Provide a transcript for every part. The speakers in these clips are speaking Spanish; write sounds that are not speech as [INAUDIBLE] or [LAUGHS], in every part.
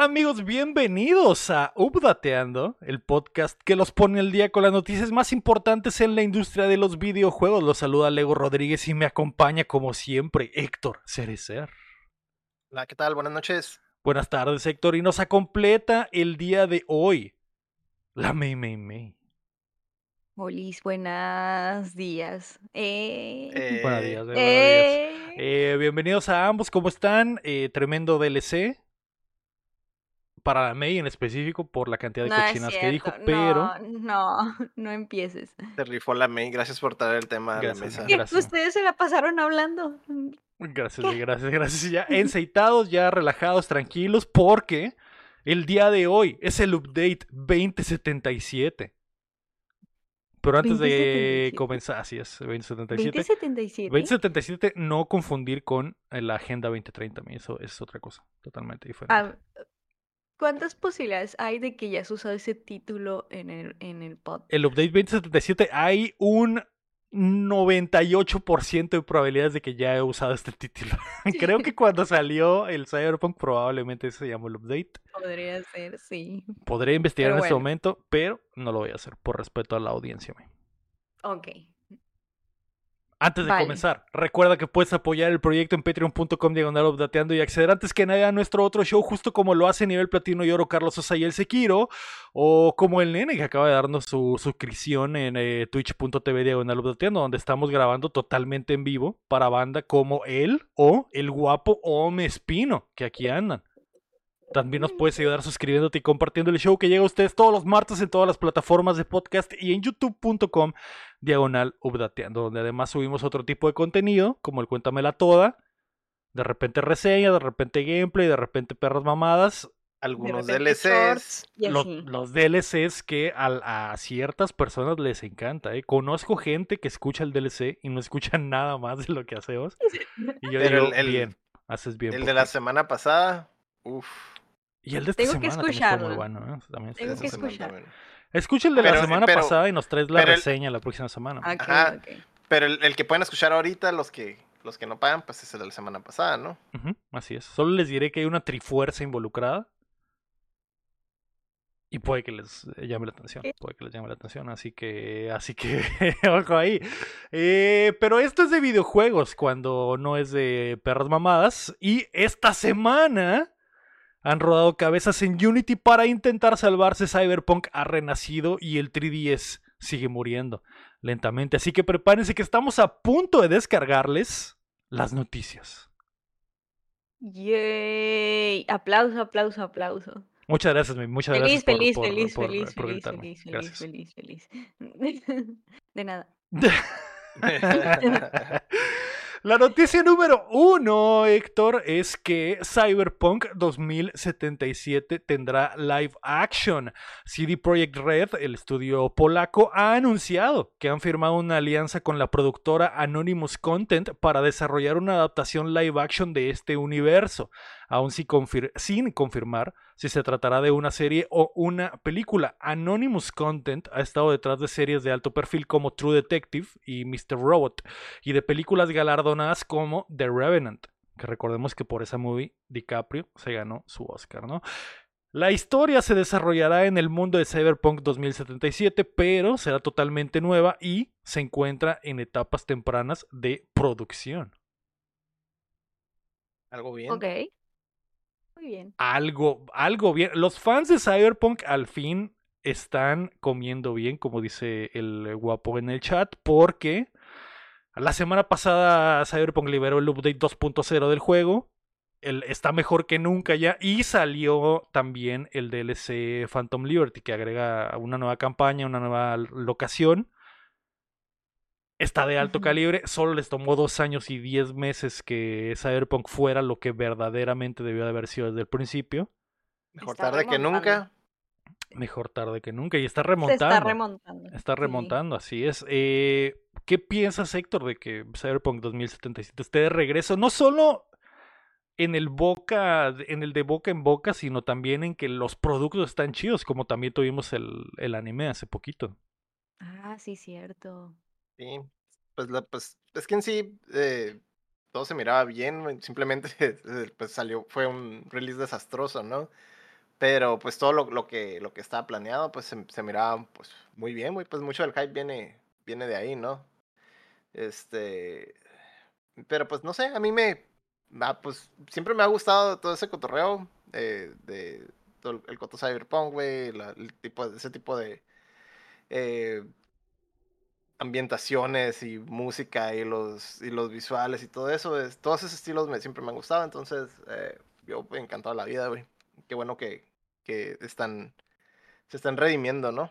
¿Qué tal amigos? Bienvenidos a Updateando, el podcast que los pone el día con las noticias más importantes en la industria de los videojuegos. Los saluda Lego Rodríguez y me acompaña como siempre Héctor Cerecer. Hola, ¿qué tal? Buenas noches. Buenas tardes Héctor y nos completa el día de hoy la May May May. Molis, buenos días. Eh, Eh, Buenos días, eh, buenos días. eh, Eh, bienvenidos a ambos, ¿cómo están? Eh, tremendo DLC para la May en específico por la cantidad de no cochinas que dijo, pero No, no, [LAUGHS] no empieces. te rifó la May. Gracias por traer el tema a la Gracias, mesa. Gracias. Ustedes se la pasaron hablando. Gracias, gracias, gracias. Ya enceitados, ya relajados, tranquilos, porque el día de hoy es el update 2077. Pero antes de 2077. comenzar, así es, 2077. 2077. 2077, no confundir con la Agenda 2030, mi, eso es otra cosa, totalmente diferente. Ah, ¿Cuántas posibilidades hay de que ya has usado ese título en el, en el pod? El update 2077 hay un 98% de probabilidades de que ya he usado este título. [LAUGHS] Creo que cuando salió el Cyberpunk probablemente se llamó el update. Podría ser, sí. Podré investigar Pero en este momento, pero no lo voy a hacer por respeto a la audiencia. Ok. Antes de Vale. comenzar, recuerda que puedes apoyar el proyecto en patreon.com diagonal updateando y acceder antes que nadie a nuestro otro show, justo como lo hace nivel platino y oro Carlos Sosa y el Sekiro, o como el nene que acaba de darnos su suscripción en eh, twitch.tv diagonal updateando, donde estamos grabando totalmente en vivo para banda como él o el guapo Ome Espino, que aquí andan. También nos puedes ayudar suscribiéndote y compartiendo el show que llega a ustedes todos los martes en todas las plataformas de podcast y en youtube.com diagonal updateando, donde además subimos otro tipo de contenido, como el Cuéntamela Toda, de repente reseña, de repente gameplay, de repente perras mamadas, Algunos DLCs. shorts y lo- así. los DLCs que a, ciertas personas les encanta. ¿eh? Conozco gente que escucha el DLC y no escucha [LAUGHS] nada más de lo que hacemos. [LAUGHS] Y yo Pero digo, el- el- bien, haces bien. El de la ti". semana pasada. Uf. Y el de esta Tengo que semana muy escucharlo. bueno. ¿eh? También Tengo que escuchar. Escucha el de la semana pero- pasada y nos traes la el- reseña la próxima semana. Ok, Ajá. ok. Pero el, el que pueden escuchar ahorita, los que, los que no pagan, pues es el de la semana pasada, ¿no? Así es. Solo les diré que hay una trifuerza involucrada. Y puede que les llame la atención. Puede que les llame la atención. Así que. Así que. [LAUGHS] ojo ahí. Eh, pero esto es de videojuegos. Cuando no es de perras mamadas. Y esta semana. Han rodado cabezas en Unity para intentar salvarse. Cyberpunk ha renacido y el 3DS sigue muriendo lentamente. Así que prepárense que estamos a punto de descargarles las noticias. Yay. Aplauso, aplauso, aplauso. Muchas gracias, muchas Feliz, gracias. feliz, por, feliz, por- feliz, por feliz, feliz, feliz, Gracias. feliz, feliz. [LAUGHS] De nada. [LAUGHS] [LAUGHS] La noticia número uno, Héctor, es que Cyberpunk 2077 tendrá live action. CD Projekt Red, el estudio polaco, ha anunciado que han firmado una alianza con la productora Anonymous Content para desarrollar una adaptación live action de este universo, aún sin, confir- sin confirmar si se tratará de una serie o una película. Anonymous Content ha estado detrás de series de alto perfil como True Detective y Mr. Robot y de películas galardonadas como The Revenant, que recordemos que por esa movie DiCaprio se ganó su Oscar, ¿no? La historia se desarrollará en el mundo de Cyberpunk 2077, pero será totalmente nueva y se encuentra en etapas tempranas de producción. Algo bien. Ok. Bien. algo, algo bien. Los fans de Cyberpunk al fin están comiendo bien, como dice el guapo en el chat, porque la semana pasada Cyberpunk liberó el update 2.0 del juego. El, está mejor que nunca ya. Y salió también el DLC Phantom Liberty, que agrega una nueva campaña, una nueva locación. Está de alto calibre. Solo les tomó dos años y diez meses que Cyberpunk fuera lo que verdaderamente debió de haber sido desde el principio. Mejor Está tarde que nunca. Mejor tarde que nunca. Y está Se remontando. está remontando. Está sí. remontando, así es. Eh, ¿Qué piensas, Héctor, de que Cyberpunk 2077 esté de regreso? No solo en el boca, en el de boca en boca, sino también en que los productos están chidos, como también tuvimos el, el anime hace poquito. Ah, sí, cierto. Sí. Pues, la, pues es que en sí, eh, todo se miraba bien, simplemente [LAUGHS] pues salió, fue un release desastroso, ¿no? Pero pues todo lo, lo que, lo que estaba planeado, pues se, miraba pues muy bien, güey, pues mucho del hype viene, viene de ahí, ¿no? Este, pero pues no sé, a mí me, ah, pues siempre me ha gustado todo ese cotorreo eh, de el coto cyberpunk, güey, el tipo, ese tipo de eh, ambientaciones y música y los, y los visuales y todo eso, es, todos esos estilos me, siempre me han gustado, entonces eh, yo encantado la vida, güey. Qué bueno que, que están, se están redimiendo, ¿no?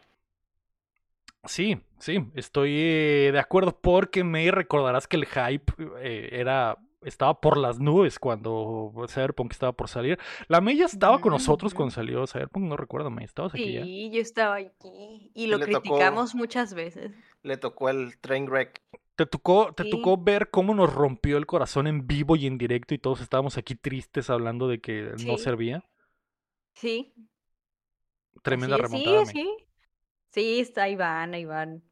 Sí, sí, estoy eh, de acuerdo porque me recordarás que el hype eh, era estaba por las nubes cuando Cyberpunk estaba por salir. La ya estaba con nosotros ujú. cuando salió Cyberpunk, no recuerdo, May, ¿estabas aquí ya? Sí, yo estaba aquí y lo tocó- criticamos muchas veces. Le tocó el train wreck. Te tocó, te Sí. tocó ver cómo nos rompió el corazón en vivo y en directo y todos estábamos aquí tristes hablando de que no Sí. servía. Sí, Tremenda es, remontada, Sí, sí. Sí, está Iván, Iván.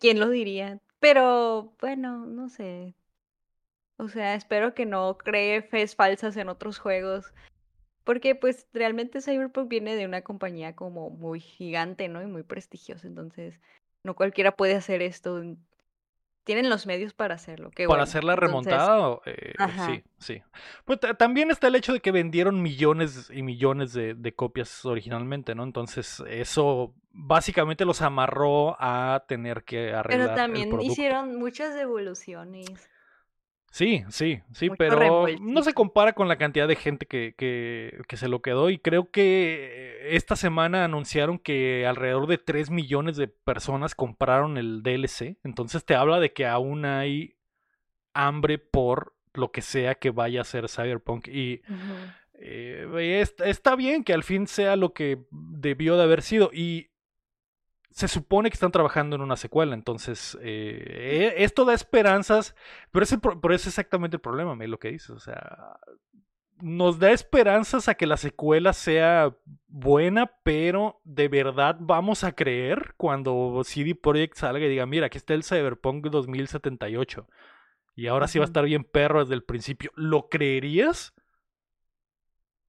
¿Quién lo diría? Pero bueno, no sé. O sea, espero que no cree fes falsas en otros juegos. Porque pues realmente Cyberpunk viene de una compañía como muy gigante, ¿no? Y muy prestigiosa. Entonces, no cualquiera puede hacer esto. Tienen los medios para hacerlo. Qué Para bueno. hacer la remontada, eh, Ajá. sí, sí. Pues ta- también está el hecho de que vendieron millones y millones de, de copias originalmente, ¿no? Entonces, eso básicamente los amarró a tener que arreglar Pero también hicieron muchas devoluciones. Sí, sí, sí, pero no se compara con la cantidad de gente que, que, que se lo quedó y creo que esta semana anunciaron que alrededor de 3 millones de personas compraron el DLC, entonces te habla de que aún hay hambre por lo que sea que vaya a ser Cyberpunk y eh, est- está bien que al fin sea lo que debió de haber sido y se supone que están trabajando en una secuela, entonces eh, e- esto da esperanzas, pero ese, es exactamente el problema, me lo que dices, o sea, nos da esperanzas a que la secuela sea buena, pero de verdad vamos a creer cuando CD Projekt salga y diga, mira, aquí está el Cyberpunk 2078 y ahora sí va a estar bien perro desde el principio, ¿lo creerías?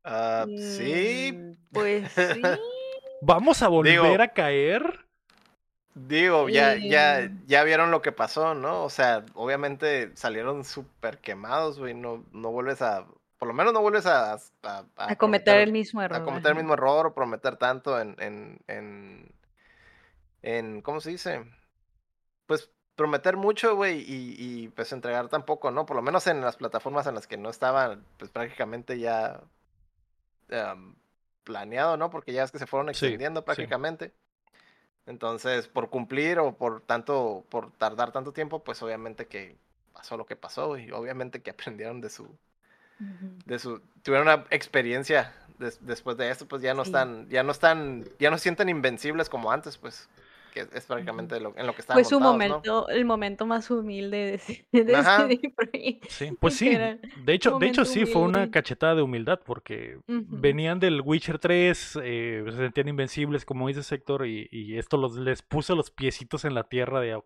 Ah, sí, Mm, Pues sí. [LAUGHS] ¿Vamos a volver Digo- a caer? Digo, ya, ya, ya vieron lo que pasó, ¿no? O sea, obviamente salieron súper quemados, güey. No, no vuelves a, por lo menos no vuelves a, a, a A cometer el mismo a error. cometer el mismo error o prometer tanto en, en, en, en, ¿cómo se dice? Pues prometer mucho, güey, y, y pues entregar tan poco, ¿no? Por lo menos en las plataformas en las que no estaba, pues prácticamente ya planeado, ¿no? Porque ya es que se fueron extendiendo sí. prácticamente. Entonces, por cumplir o por tanto, por tardar tanto tiempo, pues obviamente que pasó lo que pasó y obviamente que [LAUGHS] aprendieron de su, de su, tuvieron una experiencia des- después de esto, pues ya no Sí. están, ya no están, ya no sienten invencibles como antes, pues, que es prácticamente lo, en lo que estaban Fue su momento, el momento más humilde de, de Ajá. CD Projekt. Sí, [LAUGHS] pues sí. De hecho, de hecho sí, fue una cachetada de humildad porque venían del Witcher 3, eh, se sentían invencibles, como dice Sector, y, y esto los, les puso los piecitos en la tierra de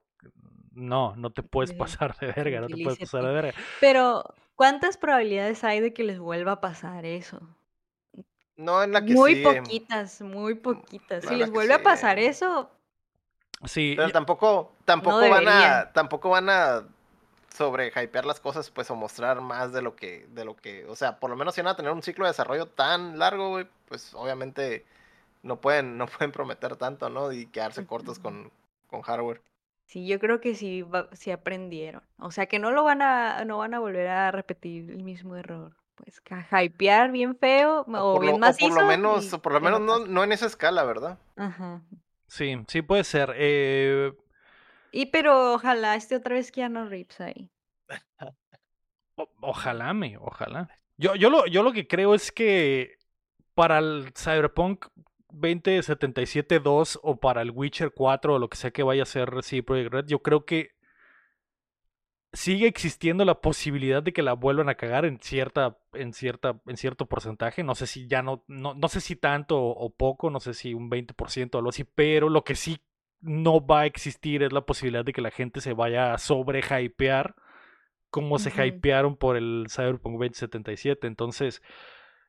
no, no te puedes De, pasar de verga, no te puedes pasar de verga. Pero, ¿cuántas probabilidades hay de que les vuelva a pasar eso? No en la que Muy sigue, poquitas, muy poquitas. no Si les vuelve a pasar sigue. eso, Sí, Pero tampoco, tampoco van a, tampoco van a sobre hypear las cosas, pues, o mostrar más de lo que, de lo que, o sea, por lo menos si van a tener un ciclo de desarrollo tan largo, güey, pues obviamente no pueden, no [LAUGHS] pueden prometer tanto, ¿no? Y quedarse cortos con, con hardware. sí, yo creo que sí, va- sí aprendieron. O sea, que no lo van a, no van a volver a repetir el mismo error. Pues que a hypear bien feo O o por lo, bien o por lo macizo menos, y o por lo menos no no en esa escala, ¿verdad? Ajá. Sí, sí puede ser. eh, Y pero ojalá esté otra vez Keanu Reeves ahí. o- ojalá me, ojalá. Yo, yo, lo, yo lo que creo es que para el Cyberpunk 2077-2 o para el Witcher 4 o lo que sea que vaya a ser CD Projekt Red, yo creo que sigue existiendo la posibilidad de que la vuelvan a cagar en cierta, en cierta, en cierto porcentaje. No sé si ya no, no, no sé si tanto o, o poco, no sé si un 20% o algo así, pero lo que sí no va a existir es la posibilidad de que la gente se vaya a sobre hypear cómo se hypearon por el Cyberpunk 2077. Entonces,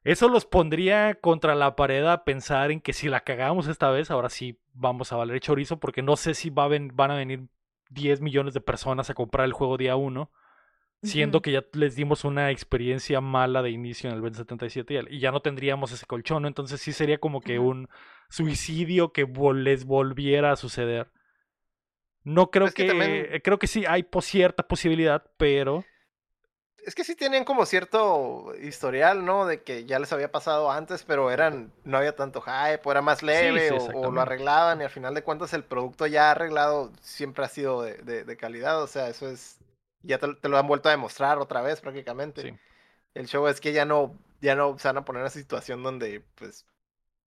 eso los pondría contra la pared a pensar en que si la cagamos esta vez, ahora sí vamos a valer chorizo, porque no sé si va a ven- van a venir 10 millones de personas a comprar el juego día 1, siendo que ya les dimos una experiencia mala de inicio en el 2077 y ya no tendríamos ese colchón, ¿no? Entonces sí sería como que un suicidio que vol- les volviera a suceder. No creo Es que que, también- creo que sí hay po- cierta posibilidad, pero Es que sí tenían como cierto historial, ¿no? De que ya les había pasado antes, pero eran, no había tanto hype, o era más leve, sí, o- lo arreglaban, y al final de cuentas el producto ya arreglado siempre ha sido de, de- de calidad, o sea, eso es, ya te, te lo han vuelto a demostrar otra vez prácticamente. sí. El show es que ya no, ya no se van a poner en esa situación donde, pues,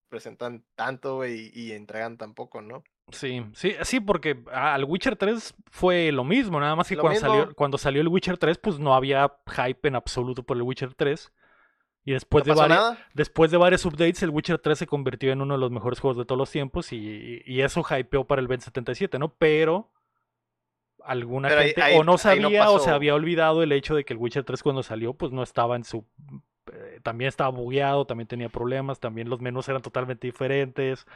presentan tanto, y, y entregan tan poco, ¿no? Sí, sí, sí, porque al Witcher 3 fue lo mismo, nada más que cuando salió, cuando salió el Witcher 3, pues no había hype en absoluto por el Witcher 3. Y después ¿No de pasó vari- nada? después de varios updates, el Witcher 3 se convirtió en uno de los mejores juegos de todos los tiempos y, y eso hypeó para el 2077, ¿no? Pero alguna Pero gente ahí- o no sabía o se había olvidado el hecho de que el Witcher 3 cuando salió, pues no estaba en su... eh, también estaba bugueado, también tenía problemas, también los menús eran totalmente diferentes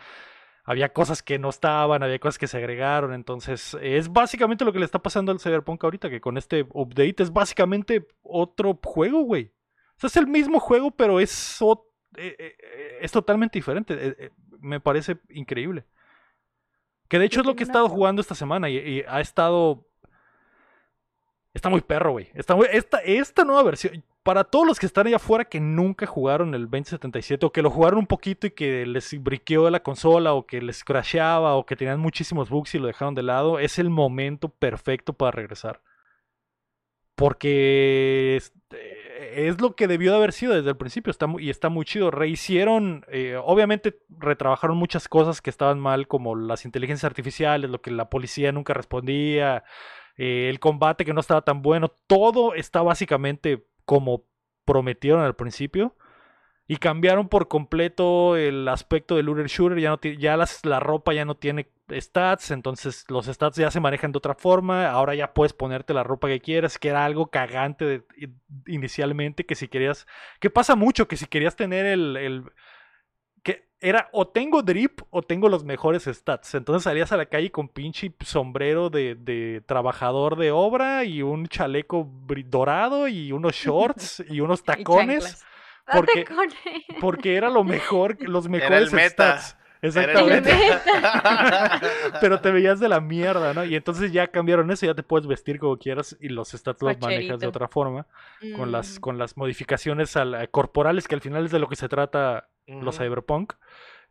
había cosas que no estaban, había cosas que se agregaron, entonces es básicamente lo que le está pasando al Cyberpunk ahorita, que con este update es básicamente otro juego, güey. O sea, es el mismo juego, pero es, eh, eh, eh, es totalmente diferente. Me parece increíble. Que de hecho es lo que he estado jugando esta semana y, y ha estado... Está muy perro, güey. Está muy- esta, esta nueva versión, para todos los que están allá afuera que nunca jugaron el 2077 o que lo jugaron un poquito y que les briqueó la consola o que les crasheaba o que tenían muchísimos bugs y lo dejaron de lado, es el momento perfecto para regresar. Porque es, eh, lo que debió de haber sido desde el principio está muy- y está muy chido. Rehicieron, eh, obviamente retrabajaron muchas cosas que estaban mal, como las inteligencias artificiales, lo que la policía nunca respondía, eh, el combate que no estaba tan bueno, todo está básicamente como prometieron al principio. Y cambiaron por completo el aspecto del looter shooter. Ya, no ya las- la ropa ya no tiene stats. Entonces los stats ya se manejan de otra forma. Ahora ya puedes ponerte la ropa que quieras. Que era algo cagante inicialmente. Que si querías. Que pasa mucho. Que si querías tener el. Era o tengo drip o tengo los mejores stats. Entonces salías a la calle con pinche sombrero de, de trabajador de obra y un chaleco dorado y unos shorts [LAUGHS] y unos tacones. porque-. Porque era lo mejor, [LAUGHS] los Era el mejores meta. stats. Era el Exactamente. meta. [LAUGHS] Pero te veías de la mierda, ¿no? Y entonces ya cambiaron eso, ya te puedes vestir como quieras y los stats los manejas de otra forma, con las, Mm, con las modificaciones al- corporales, que al final es de lo que se trata los. Cyberpunk.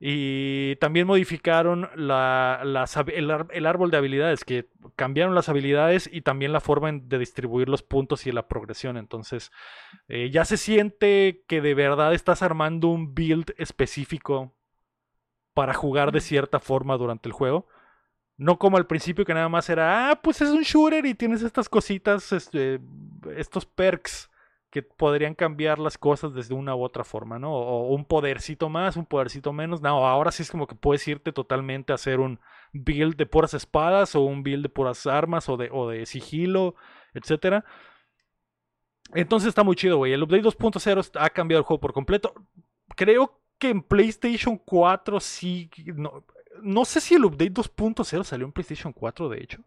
Y también modificaron la, las el, árbol de habilidades, que cambiaron las habilidades y también la forma de distribuir los puntos y la progresión. Entonces, eh, ya se siente que de verdad estás armando un build específico para jugar de cierta forma durante el juego. No como al principio que nada más era, ah, pues es un shooter y tienes estas cositas, este, estos perks que podrían cambiar las cosas desde una u otra forma, ¿no? O, un podercito más, un podercito menos. No, ahora sí es como que puedes irte totalmente a hacer un build de puras espadas o un build de puras armas o de, o de sigilo, etcétera. Entonces está muy chido, güey. El update 2.0 est- ha cambiado el juego por completo. Creo que en PlayStation 4 sí. No, no sé si el update 2.0 salió en PlayStation 4, de hecho.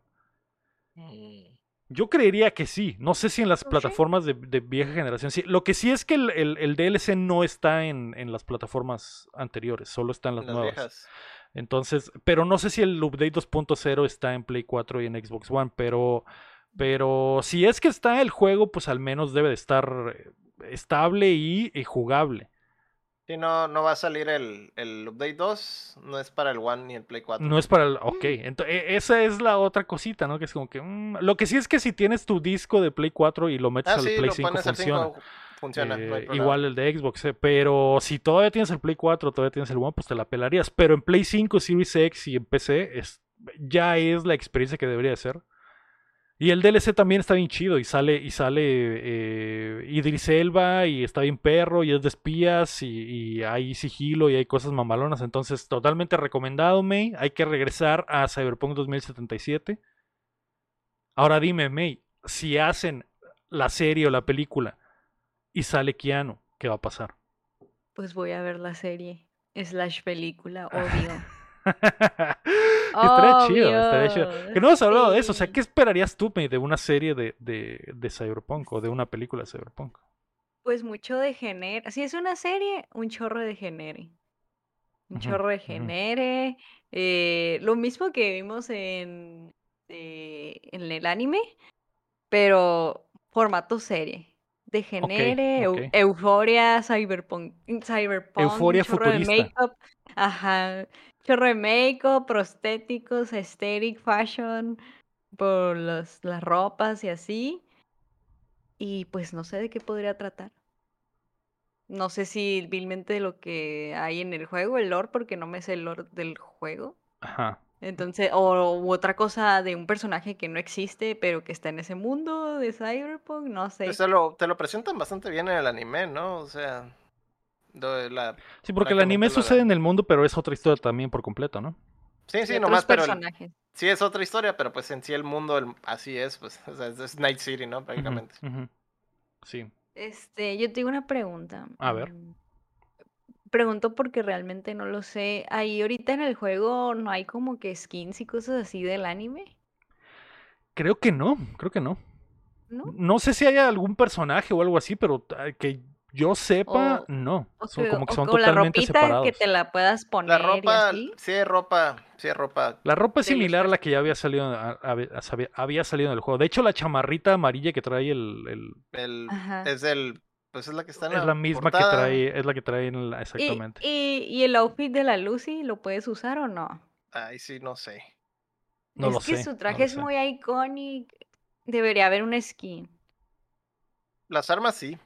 Mm. Yo creería que sí. No sé si en las plataformas de, de vieja generación. Sí. Lo que sí es que el, el- el DLC no está en, en las plataformas anteriores, solo está en las, Las nuevas. viejas. Entonces, pero no sé si el update 2.0 está en Play 4 y en Xbox One, pero, pero si es que está el juego, pues al menos debe de estar eh, estable y, y jugable. Sí, no, no va a salir el, el Update 2, no es para el One ni el Play 4. No es para el... Ok, ento- e- esa es la otra cosita, ¿no? Que es como que... mm, lo que sí es que si tienes tu disco de Play 4 y lo metes Ah, al sí, Play lo 5 pones al funciona. 5, funciona. no hay Eh, igual el de Xbox, eh, pero si todavía tienes el Play 4, todavía tienes el One, pues te la pelarías. Pero en Play 5, Series X y en PC es, ya es la experiencia que debería de ser. Y el DLC también está bien chido y sale y sale eh, Idris Elba y está bien perro y es de espías y, y hay sigilo y hay cosas mamalonas. Entonces, totalmente recomendado, May. Hay que regresar a Cyberpunk 2077. Ahora dime, May, si hacen la serie o la película y sale Keanu, ¿qué va a pasar? Pues voy a ver la serie slash película, [LAUGHS] obvio. [LAUGHS] estaría chido, estaría chido. Que no hemos hablado de eso. O sea. ¿qué esperarías tú de una serie de, de, de Cyberpunk o de una película de Cyberpunk? Pues mucho de genere. Si es una serie, un chorro de genere. Un chorro de genere. eh, lo mismo que vimos en, eh, en el anime, pero formato serie. De genere, euforia, cyberpunk, cyberpunk, Euforia chorro de make-up. Ajá. Chorro de prostéticos, aesthetic, fashion, por los- las ropas y así. Y pues no sé de qué podría tratar. No sé si vilmente lo que hay en el juego, el lore, porque no me sé el lore del juego. Ajá. Entonces, o u otra cosa de un personaje que no existe, pero que está en ese mundo de Cyberpunk, no sé. Pues te lo, te lo presentan bastante bien en el anime, ¿no? O sea, de la... Sí, porque el anime sucede de- en el mundo, pero es otra historia también por completo, ¿no? Sí, sí, nomás, pero el- personajes. sí es otra historia, pero pues en sí el mundo el- así es, pues, o sea, es, es Night City, ¿no? Prácticamente. Sí. Este, yo tengo una pregunta. A ver. mm, Pregunto porque realmente no lo sé. Ahí ahorita en el juego no hay como que skins y cosas así del anime, Creo que no, creo que no. ¿no? No sé si hay algún personaje o algo así, pero ah, que yo sepa, O- no. O, Son como que o son la totalmente ropita separados. que te la puedas poner La y ropa, así. sí ropa, sí ropa. La ropa es similar a la que ya había salido, a- a- había- había salido en el juego. De hecho, la chamarrita amarilla que trae el, el- es el, pues es la que está en es la misma que trae, es la que trae en la, Y, exactamente. y, y el outfit de la Lucy lo puedes usar o no? Ay, sí, no sé. No es lo que sé, su traje es sé. muy icónico. Debería haber un skin. Las armas sí.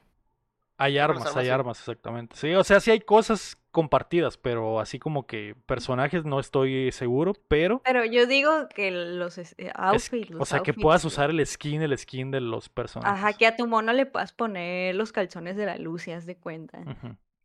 Hay armas, armas hay sí. armas, exactamente. Sí, o sea, sí hay cosas compartidas, pero así como que personajes no estoy seguro, pero Pero yo digo que los eh, es- outfits, o los sea, que puedas usar el skin, el skin de los personajes. Ajá, que a tu mono le puedas poner los calzones de la Lucy, haz de cuenta.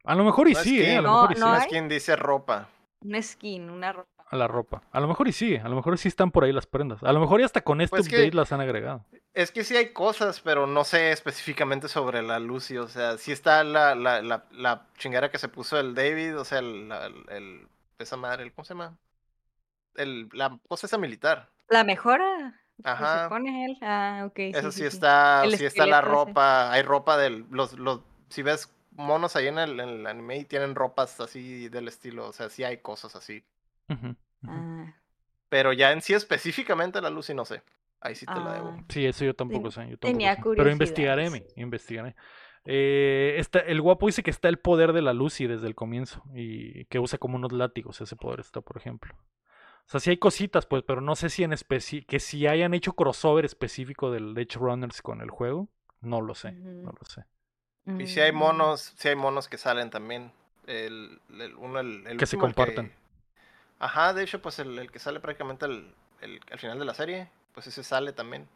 A lo mejor y No sí, ¿eh? A lo No, mejor y sí. no Una hay. skin dice ropa. Un skin, una ropa. A la ropa. A lo mejor y sí, a lo mejor sí están por ahí las prendas. A lo mejor y hasta con este Pues que- update las han agregado. Es que sí hay cosas, pero no sé específicamente sobre la Lucy. O sea, sí está la, la, la, la chingera que se puso el David, o sea, el, la- el, esa madre, el- ¿cómo se llama? El, la cosa esa militar. La mejora que se Ajá. pone él. Ah, ok. Eso sí, sí, sí. está, El sí está la ese. ropa, hay ropa del, los, los, si ves monos ahí en el, en el anime y tienen ropas así del estilo, o sea, sí hay cosas así. Ah, Pero ya en sí específicamente la Lucy no sé. Ahí sí te la debo. ah. Sí, eso yo tampoco Ten- sé. yo tampoco tenía sé. Pero investigaré, me, investigaré. Eh, está, el guapo dice que está el poder de la Lucy desde el comienzo y que usa como unos látigos ese poder está, por ejemplo. O sea, sí hay cositas, pues, pero no sé si en especi que si hayan hecho crossover específico del Edge Runners con el juego, no lo sé, no lo sé. Y si hay Mm, monos, si hay monos que salen también. El, el, uno, el, el Que se comparten. Ajá, de hecho, pues el, el que sale prácticamente el, el- al final de la serie, pues ese sale también.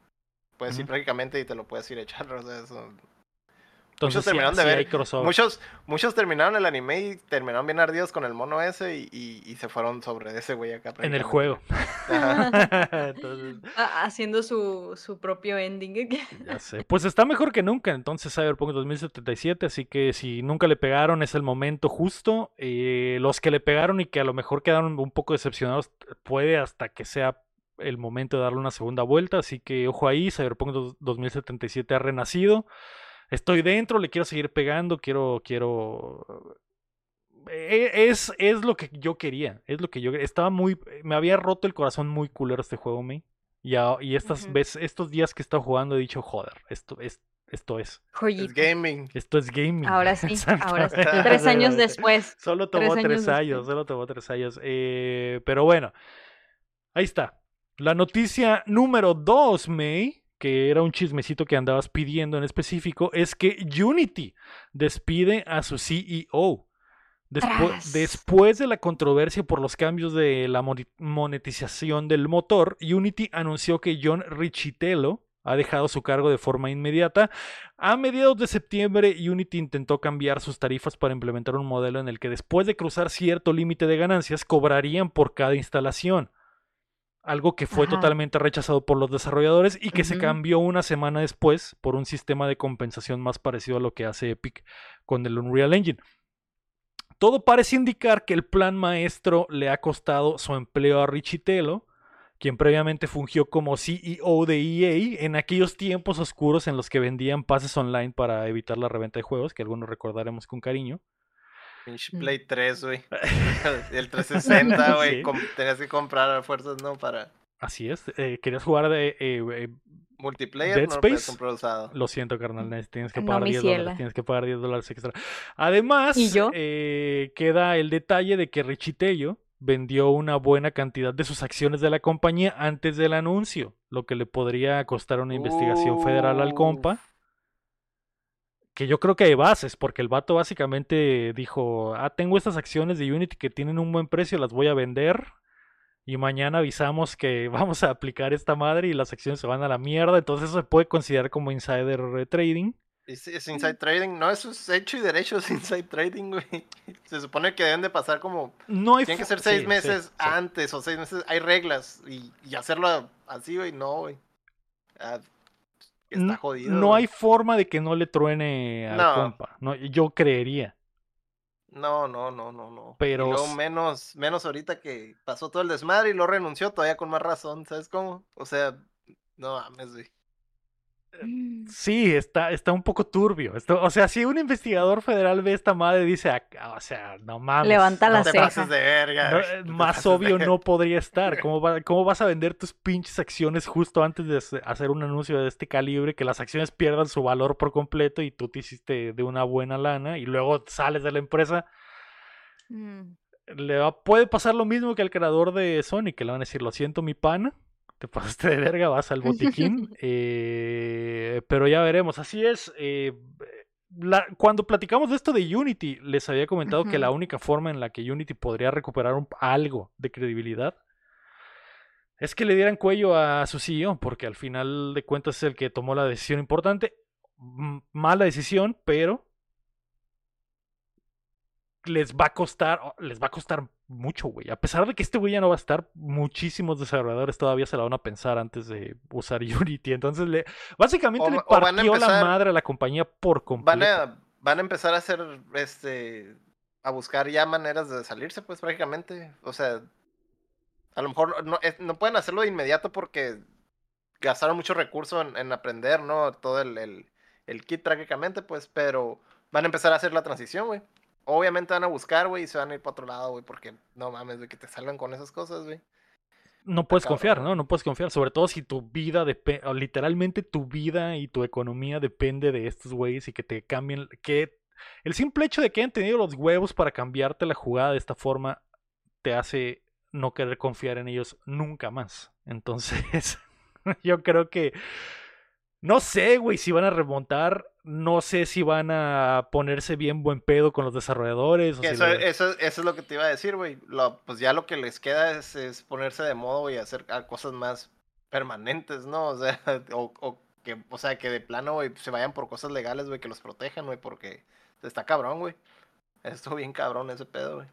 Puedes ir Ujú. prácticamente y te lo puedes ir a echar. [LAUGHS] O sea, eso. Entonces, sí, terminaron de ver-. Muchos, muchos terminaron el anime y terminaron bien ardidos con el mono ese y, y- y se fueron sobre ese güey acá. en el juego. [LAUGHS] [LAUGHS] Entonces, ah, haciendo su, su propio ending. [LAUGHS] Ya sé. Pues está mejor que nunca entonces Cyberpunk 2077, así que si nunca le pegaron es el momento justo. Eh, los que le pegaron y que a lo mejor quedaron un poco decepcionados, puede hasta que sea el momento de darle una segunda vuelta, así que ojo ahí, Cyberpunk dos- 2077 ha renacido. Estoy dentro, le quiero seguir pegando, quiero, quiero... Eh, Es, es lo que yo quería, es lo que yo estaba muy, me había roto el corazón muy culero este juego, me. Y, a- y estas veces, estos días que he estado jugando he dicho, joder, esto es, esto es, Es gaming. esto es gaming. Ahora [LAUGHS] sí, ahora sí. Tres años después. Solo tomó Tres tres, años años, después. solo tomó tres años. Eh, pero bueno, ahí está. La noticia número dos, May, que era un chismecito que andabas pidiendo en específico, es que Unity despide a su CEO. Despu- después de la controversia por los cambios de la monetización del motor, Unity anunció que John Richitello ha dejado su cargo de forma inmediata. A mediados de septiembre, Unity intentó cambiar sus tarifas para implementar un modelo en el que después de cruzar cierto límite de ganancias, cobrarían por cada instalación. Algo que fue Ajá. totalmente rechazado por los desarrolladores y que se cambió una semana después por un sistema de compensación más parecido a lo que hace Epic con el Unreal Engine. Todo parece indicar que el plan maestro le ha costado su empleo a Richie Telo, quien previamente fungió como CEO de EA en aquellos tiempos oscuros en los que vendían pases online para evitar la reventa de juegos, que algunos recordaremos con cariño. Pinche Mm. Play 3, güey. [LAUGHS] El 360, güey. Sí. Tenías que comprar a fuerzas, ¿no? Para Así es. eh, ¿Querías jugar de eh, eh, multiplayer, Dead no lo puedes Space? comprar usado. Lo siento, carnal, neces- tienes que No, pagar mi 10 dólares, tienes que pagar 10 dólares extra. Además, ¿Y yo? eh, queda el detalle de que Richie Tello vendió una buena cantidad de sus acciones de la compañía antes del anuncio, lo que le podría costar una investigación federal al compa. Que yo creo que hay bases, porque el vato básicamente dijo, ah, tengo estas acciones de Unity que tienen un buen precio, las voy a vender. Y mañana avisamos que [LAUGHS] vamos a aplicar esta madre y las acciones se van a la mierda. Entonces eso se puede considerar como insider trading. Es, es inside trading. No, eso es hecho y derecho, es [LAUGHS] inside trading, güey. Se supone que deben de pasar como. No hay Tienen que ser seis sí, meses sí. antes o seis meses. Hay reglas. Y, y hacerlo así, güey, no, güey. Ah, está N- jodido. No hay forma de que no le truene al No. compa. No, yo creería. No, no, no, no, no. Pero Y luego s- menos, menos ahorita que pasó todo el desmadre y lo renunció todavía con más razón, ¿sabes cómo? O sea, no mames, güey. Mm. Sí, está, está un poco turbio. Esto- o sea, si un investigador federal ve esta madre y dice, "Ah, o sea, no mames. Levanta la No te te- ceja. pases de verga. no, eh, más de obvio no podría estar. [LAUGHS] ¿Cómo, va- ¿Cómo vas a vender tus pinches acciones justo antes de hace- hacer un anuncio de este calibre? Que las acciones pierdan su valor por completo y tú te hiciste de una buena lana y luego sales de la empresa. Mm. Le va- puede pasar lo mismo que al creador de Sonic, que le van a decir, lo siento mi pana, te pasaste de verga, vas al botiquín, [LAUGHS] eh, pero ya veremos, así es. eh, la- cuando platicamos de esto de Unity, les había comentado que la única forma en la que Unity podría recuperar un- algo de credibilidad es que le dieran cuello a su CEO, porque al final de cuentas es el que tomó la decisión importante. M- Mala decisión, pero les va a costar, les va a costar mucho, güey. A pesar de que este güey ya no va a estar, muchísimos desarrolladores todavía se la van a pensar antes de usar [LAUGHS] Unity. Entonces, le, básicamente O le van partió la madre a la compañía por Van completo. a, van a empezar a hacer, este, a buscar ya maneras de salirse, pues prácticamente. O sea, a lo mejor no, no pueden hacerlo de inmediato porque gastaron mucho recurso en, en aprender, ¿no? Todo el, el, el kit prácticamente, pues, pero van a empezar a hacer la transición, güey. Obviamente van a buscar, güey, y se van a ir para otro lado, güey, porque no mames, güey, que te salgan con esas cosas, güey. No puedes confiar. ¿no? No puedes confiar. Sobre todo si tu vida depende, literalmente tu vida y tu economía depende de estos güeyes y que te cambien. Que el simple hecho de que hayan tenido los huevos para cambiarte la jugada de esta forma te hace no querer confiar en ellos nunca más. Entonces, [LAUGHS] yo creo que. No sé, güey, si van a remontar. No sé si van a ponerse bien buen pedo con los desarrolladores. o Que si Eso, le- eso, eso es lo que te iba a decir, güey. Pues ya lo que les queda es, es ponerse de modo y hacer cosas más permanentes, ¿no? O sea, [LAUGHS] o, o que, o sea, que de plano, güey, se vayan por cosas legales, güey, que los protejan, güey, porque está cabrón, güey. Estuvo bien cabrón ese pedo, güey.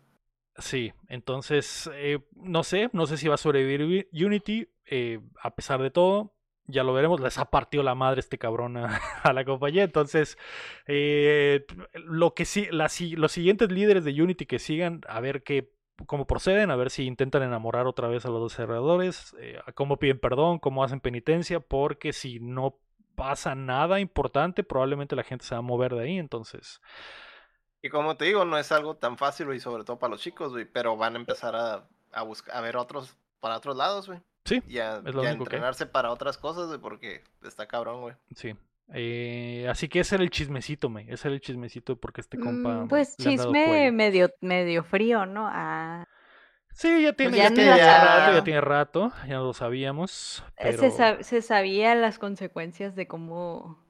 Sí, entonces, eh, no sé, no sé si va a sobrevivir Uni- Unity, eh, a pesar de todo, ya lo veremos, les ha partido la madre este cabrón a, [LAUGHS] la compañía, entonces, eh, lo que sí, la los siguientes líderes de Unity que sigan, a ver qué, cómo proceden, a ver si intentan enamorar otra vez a los desarrolladores, eh, cómo piden perdón, cómo hacen penitencia, porque si no pasa nada importante, probablemente la gente se va a mover de ahí, entonces... Y como te digo, no es algo tan fácil, güey, sobre todo para los chicos, pero van a empezar a, a buscar, a ver otros, para otros lados, güey. Sí, Y a, es lo y a único que hay. entrenarse para otras cosas, güey, porque está cabrón, güey. Sí. Eh, así que ese era el chismecito, me. Ese era el chismecito de por qué este compa. Mm, Pues le han dado chisme medio, medio frío, ¿no? Ah, Sí, ya tiene, ya ya tiene rato, ya tiene rato, ya lo sabíamos. eh, Pero... se, sab- se sabía las consecuencias de cómo,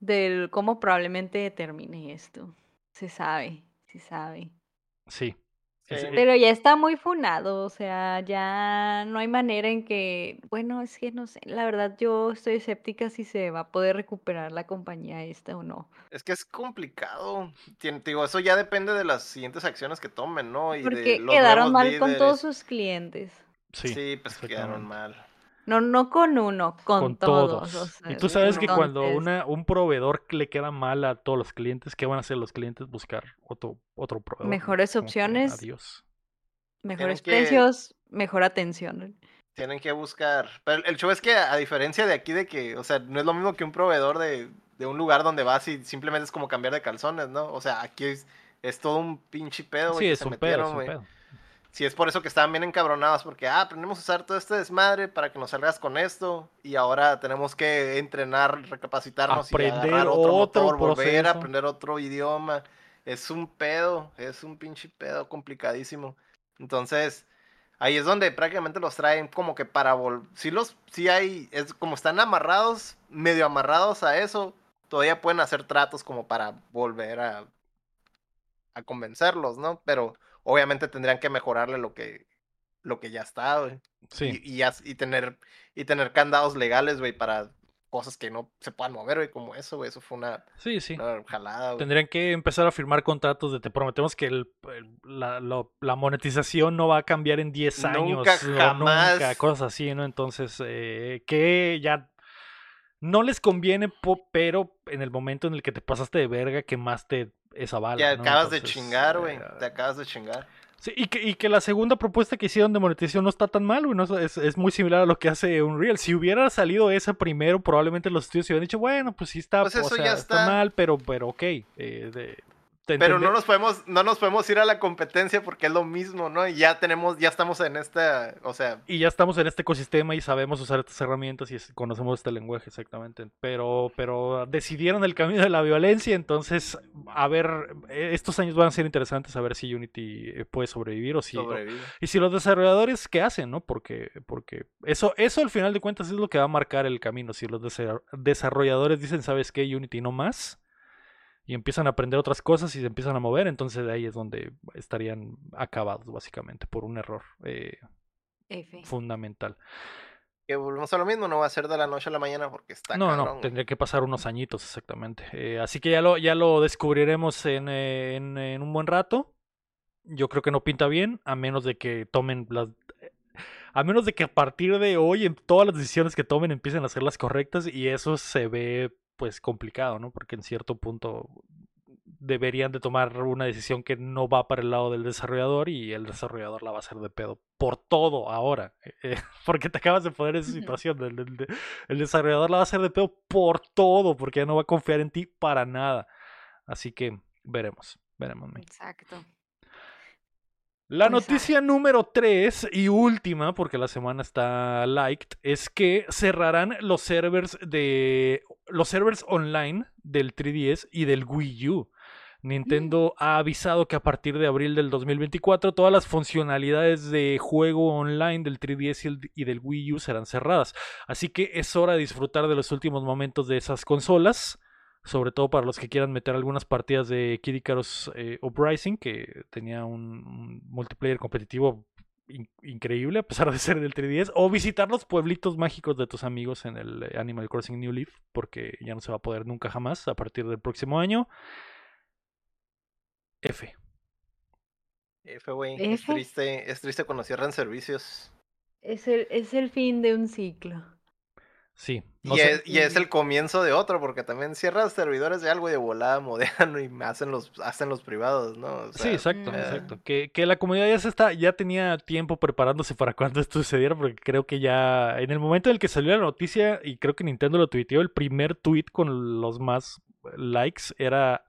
del cómo probablemente termine esto. Se sabe, se sabe. Sí. Sí. Pero ya está muy funado, o sea, ya no hay manera en que, bueno, es que no sé, la verdad yo estoy escéptica si se va a poder recuperar la compañía esta o no. Es que es complicado. Tien- te digo, eso ya depende de las siguientes acciones que tomen, ¿no? Y de Porque los quedaron mal con todos sus clientes. Sí, Sí, pues quedaron mal. No, no con uno, con, con todos. todos. o sea, y tú sabes que cuando una, un proveedor le queda mal a todos los clientes, ¿qué van a hacer los clientes? Buscar otro, otro proveedor. Mejores opciones. adiós. mejores que- precios, mejor atención. Tienen que buscar. Pero el show es que, a diferencia de aquí, de que, o sea, no es lo mismo que un proveedor de, de un lugar donde vas y simplemente es como cambiar de calzones, ¿no? O sea, aquí es, es todo un pinche pedo, güey. Sí, que es se un pedo, es un pedo. Sí, es por eso que estaban bien encabronados, porque, ah, aprendemos a usar todo este desmadre para que nos salgas con esto, y ahora tenemos que entrenar, recapacitarnos Aprender y agarrar otro, otro motor, volver a aprender otro idioma. Es un pedo, es un pinche pedo complicadísimo. Entonces, ahí es donde prácticamente los traen como que para volver. Si los, si hay, es como están amarrados, medio amarrados a eso, todavía pueden hacer tratos como para volver a, a convencerlos, ¿no? Pero obviamente tendrían que mejorarle lo que, lo que ya está, güey. Sí. Y, y, as- y tener, y tener candados legales, güey, para cosas que no se puedan mover, güey, como eso, güey. Eso fue una, Sí, sí. una jalada, güey. Tendrían que empezar a firmar contratos de te prometemos que el- el- la, lo- la monetización no va a cambiar en 10 años. Nunca, jamás. Nunca, cosas así, ¿no? Entonces, eh, que ya no les conviene, pero en el momento en el que te pasaste de verga, quemaste esa bala. Te ¿no? acabas de chingar, güey. eh, Te acabas de chingar. Sí, y que, y que la segunda propuesta que hicieron de monetización no está tan mal, güey. ¿no? Es, es muy similar a lo que hace Unreal. Si hubiera salido esa primero, probablemente los estudios se hubieran dicho, bueno, pues sí está, Pues o eso sea, ya está. está. mal, pero, pero ok. eh, de- Pero no nos podemos, no nos podemos ir a la competencia porque es lo mismo, ¿no? Y ya tenemos, ya estamos en esta, o sea, Y ya estamos en este ecosistema y sabemos usar estas herramientas y conocemos este lenguaje exactamente. Pero, pero decidieron el camino de la violencia, entonces, a ver, eh, estos años van a ser interesantes a ver si Unity eh, puede sobrevivir o si... sobrevive. Y si los desarrolladores, ¿qué hacen, no? Porque, porque eso, eso al final de cuentas es lo que va a marcar el camino. Si los desa- desarrolladores dicen, ¿sabes qué? Unity no más. Y empiezan a aprender otras cosas y se empiezan a mover, entonces de ahí es donde estarían acabados, básicamente, por un error eh, F. fundamental. Que volvemos a lo mismo, no va a ser de la noche a la mañana porque está No, no, tendría que pasar unos añitos exactamente. Eh, así que ya lo, ya lo descubriremos en, eh, en- en un buen rato. Yo creo que no pinta bien, a menos de que tomen las... A menos de que a partir de hoy en todas las decisiones que tomen empiecen a ser las correctas y eso se ve pues complicado, ¿no? Porque en cierto punto deberían de tomar una decisión que no va para el lado del desarrollador y el desarrollador la va a hacer de pedo por todo ahora. eh, [LAUGHS] porque te acabas de poner en esa situación. El, el- el desarrollador la va a hacer de pedo por todo porque ya no va a confiar en ti para nada. Así que veremos, veremos. Exacto. La noticia número 3 y última, porque la semana está liked, es que cerrarán los servers de los servers online del 3DS y del Wii U. Nintendo ha avisado que a partir de abril del 2024 todas las funcionalidades de juego online del 3DS y el- y del Wii U serán cerradas. Así que es hora de disfrutar de los últimos momentos de esas consolas sobre todo para los que quieran meter algunas partidas de Kid Icarus eh, Uprising, que tenía un, un multiplayer competitivo in- increíble, a pesar de ser del 3DS, o visitar los pueblitos mágicos de tus amigos en el eh, Animal Crossing New Leaf, porque ya no se va a poder nunca jamás a partir del próximo año. F. F, güey. Es triste, es triste cuando cierran servicios. Es el, es el fin de un ciclo. Sí. no y, es, y es el comienzo de otro, porque también cierras servidores de algo y de volada moderno y hacen los, hacen los privados, ¿no? O Sí, exacto, Mm. exacto. Que, que la comunidad ya se está, ya tenía tiempo preparándose para [LAUGHS] cuando esto sucediera, porque creo que ya en el momento en el que salió la noticia, y creo que Nintendo lo tuiteó, el primer tweet con los más likes era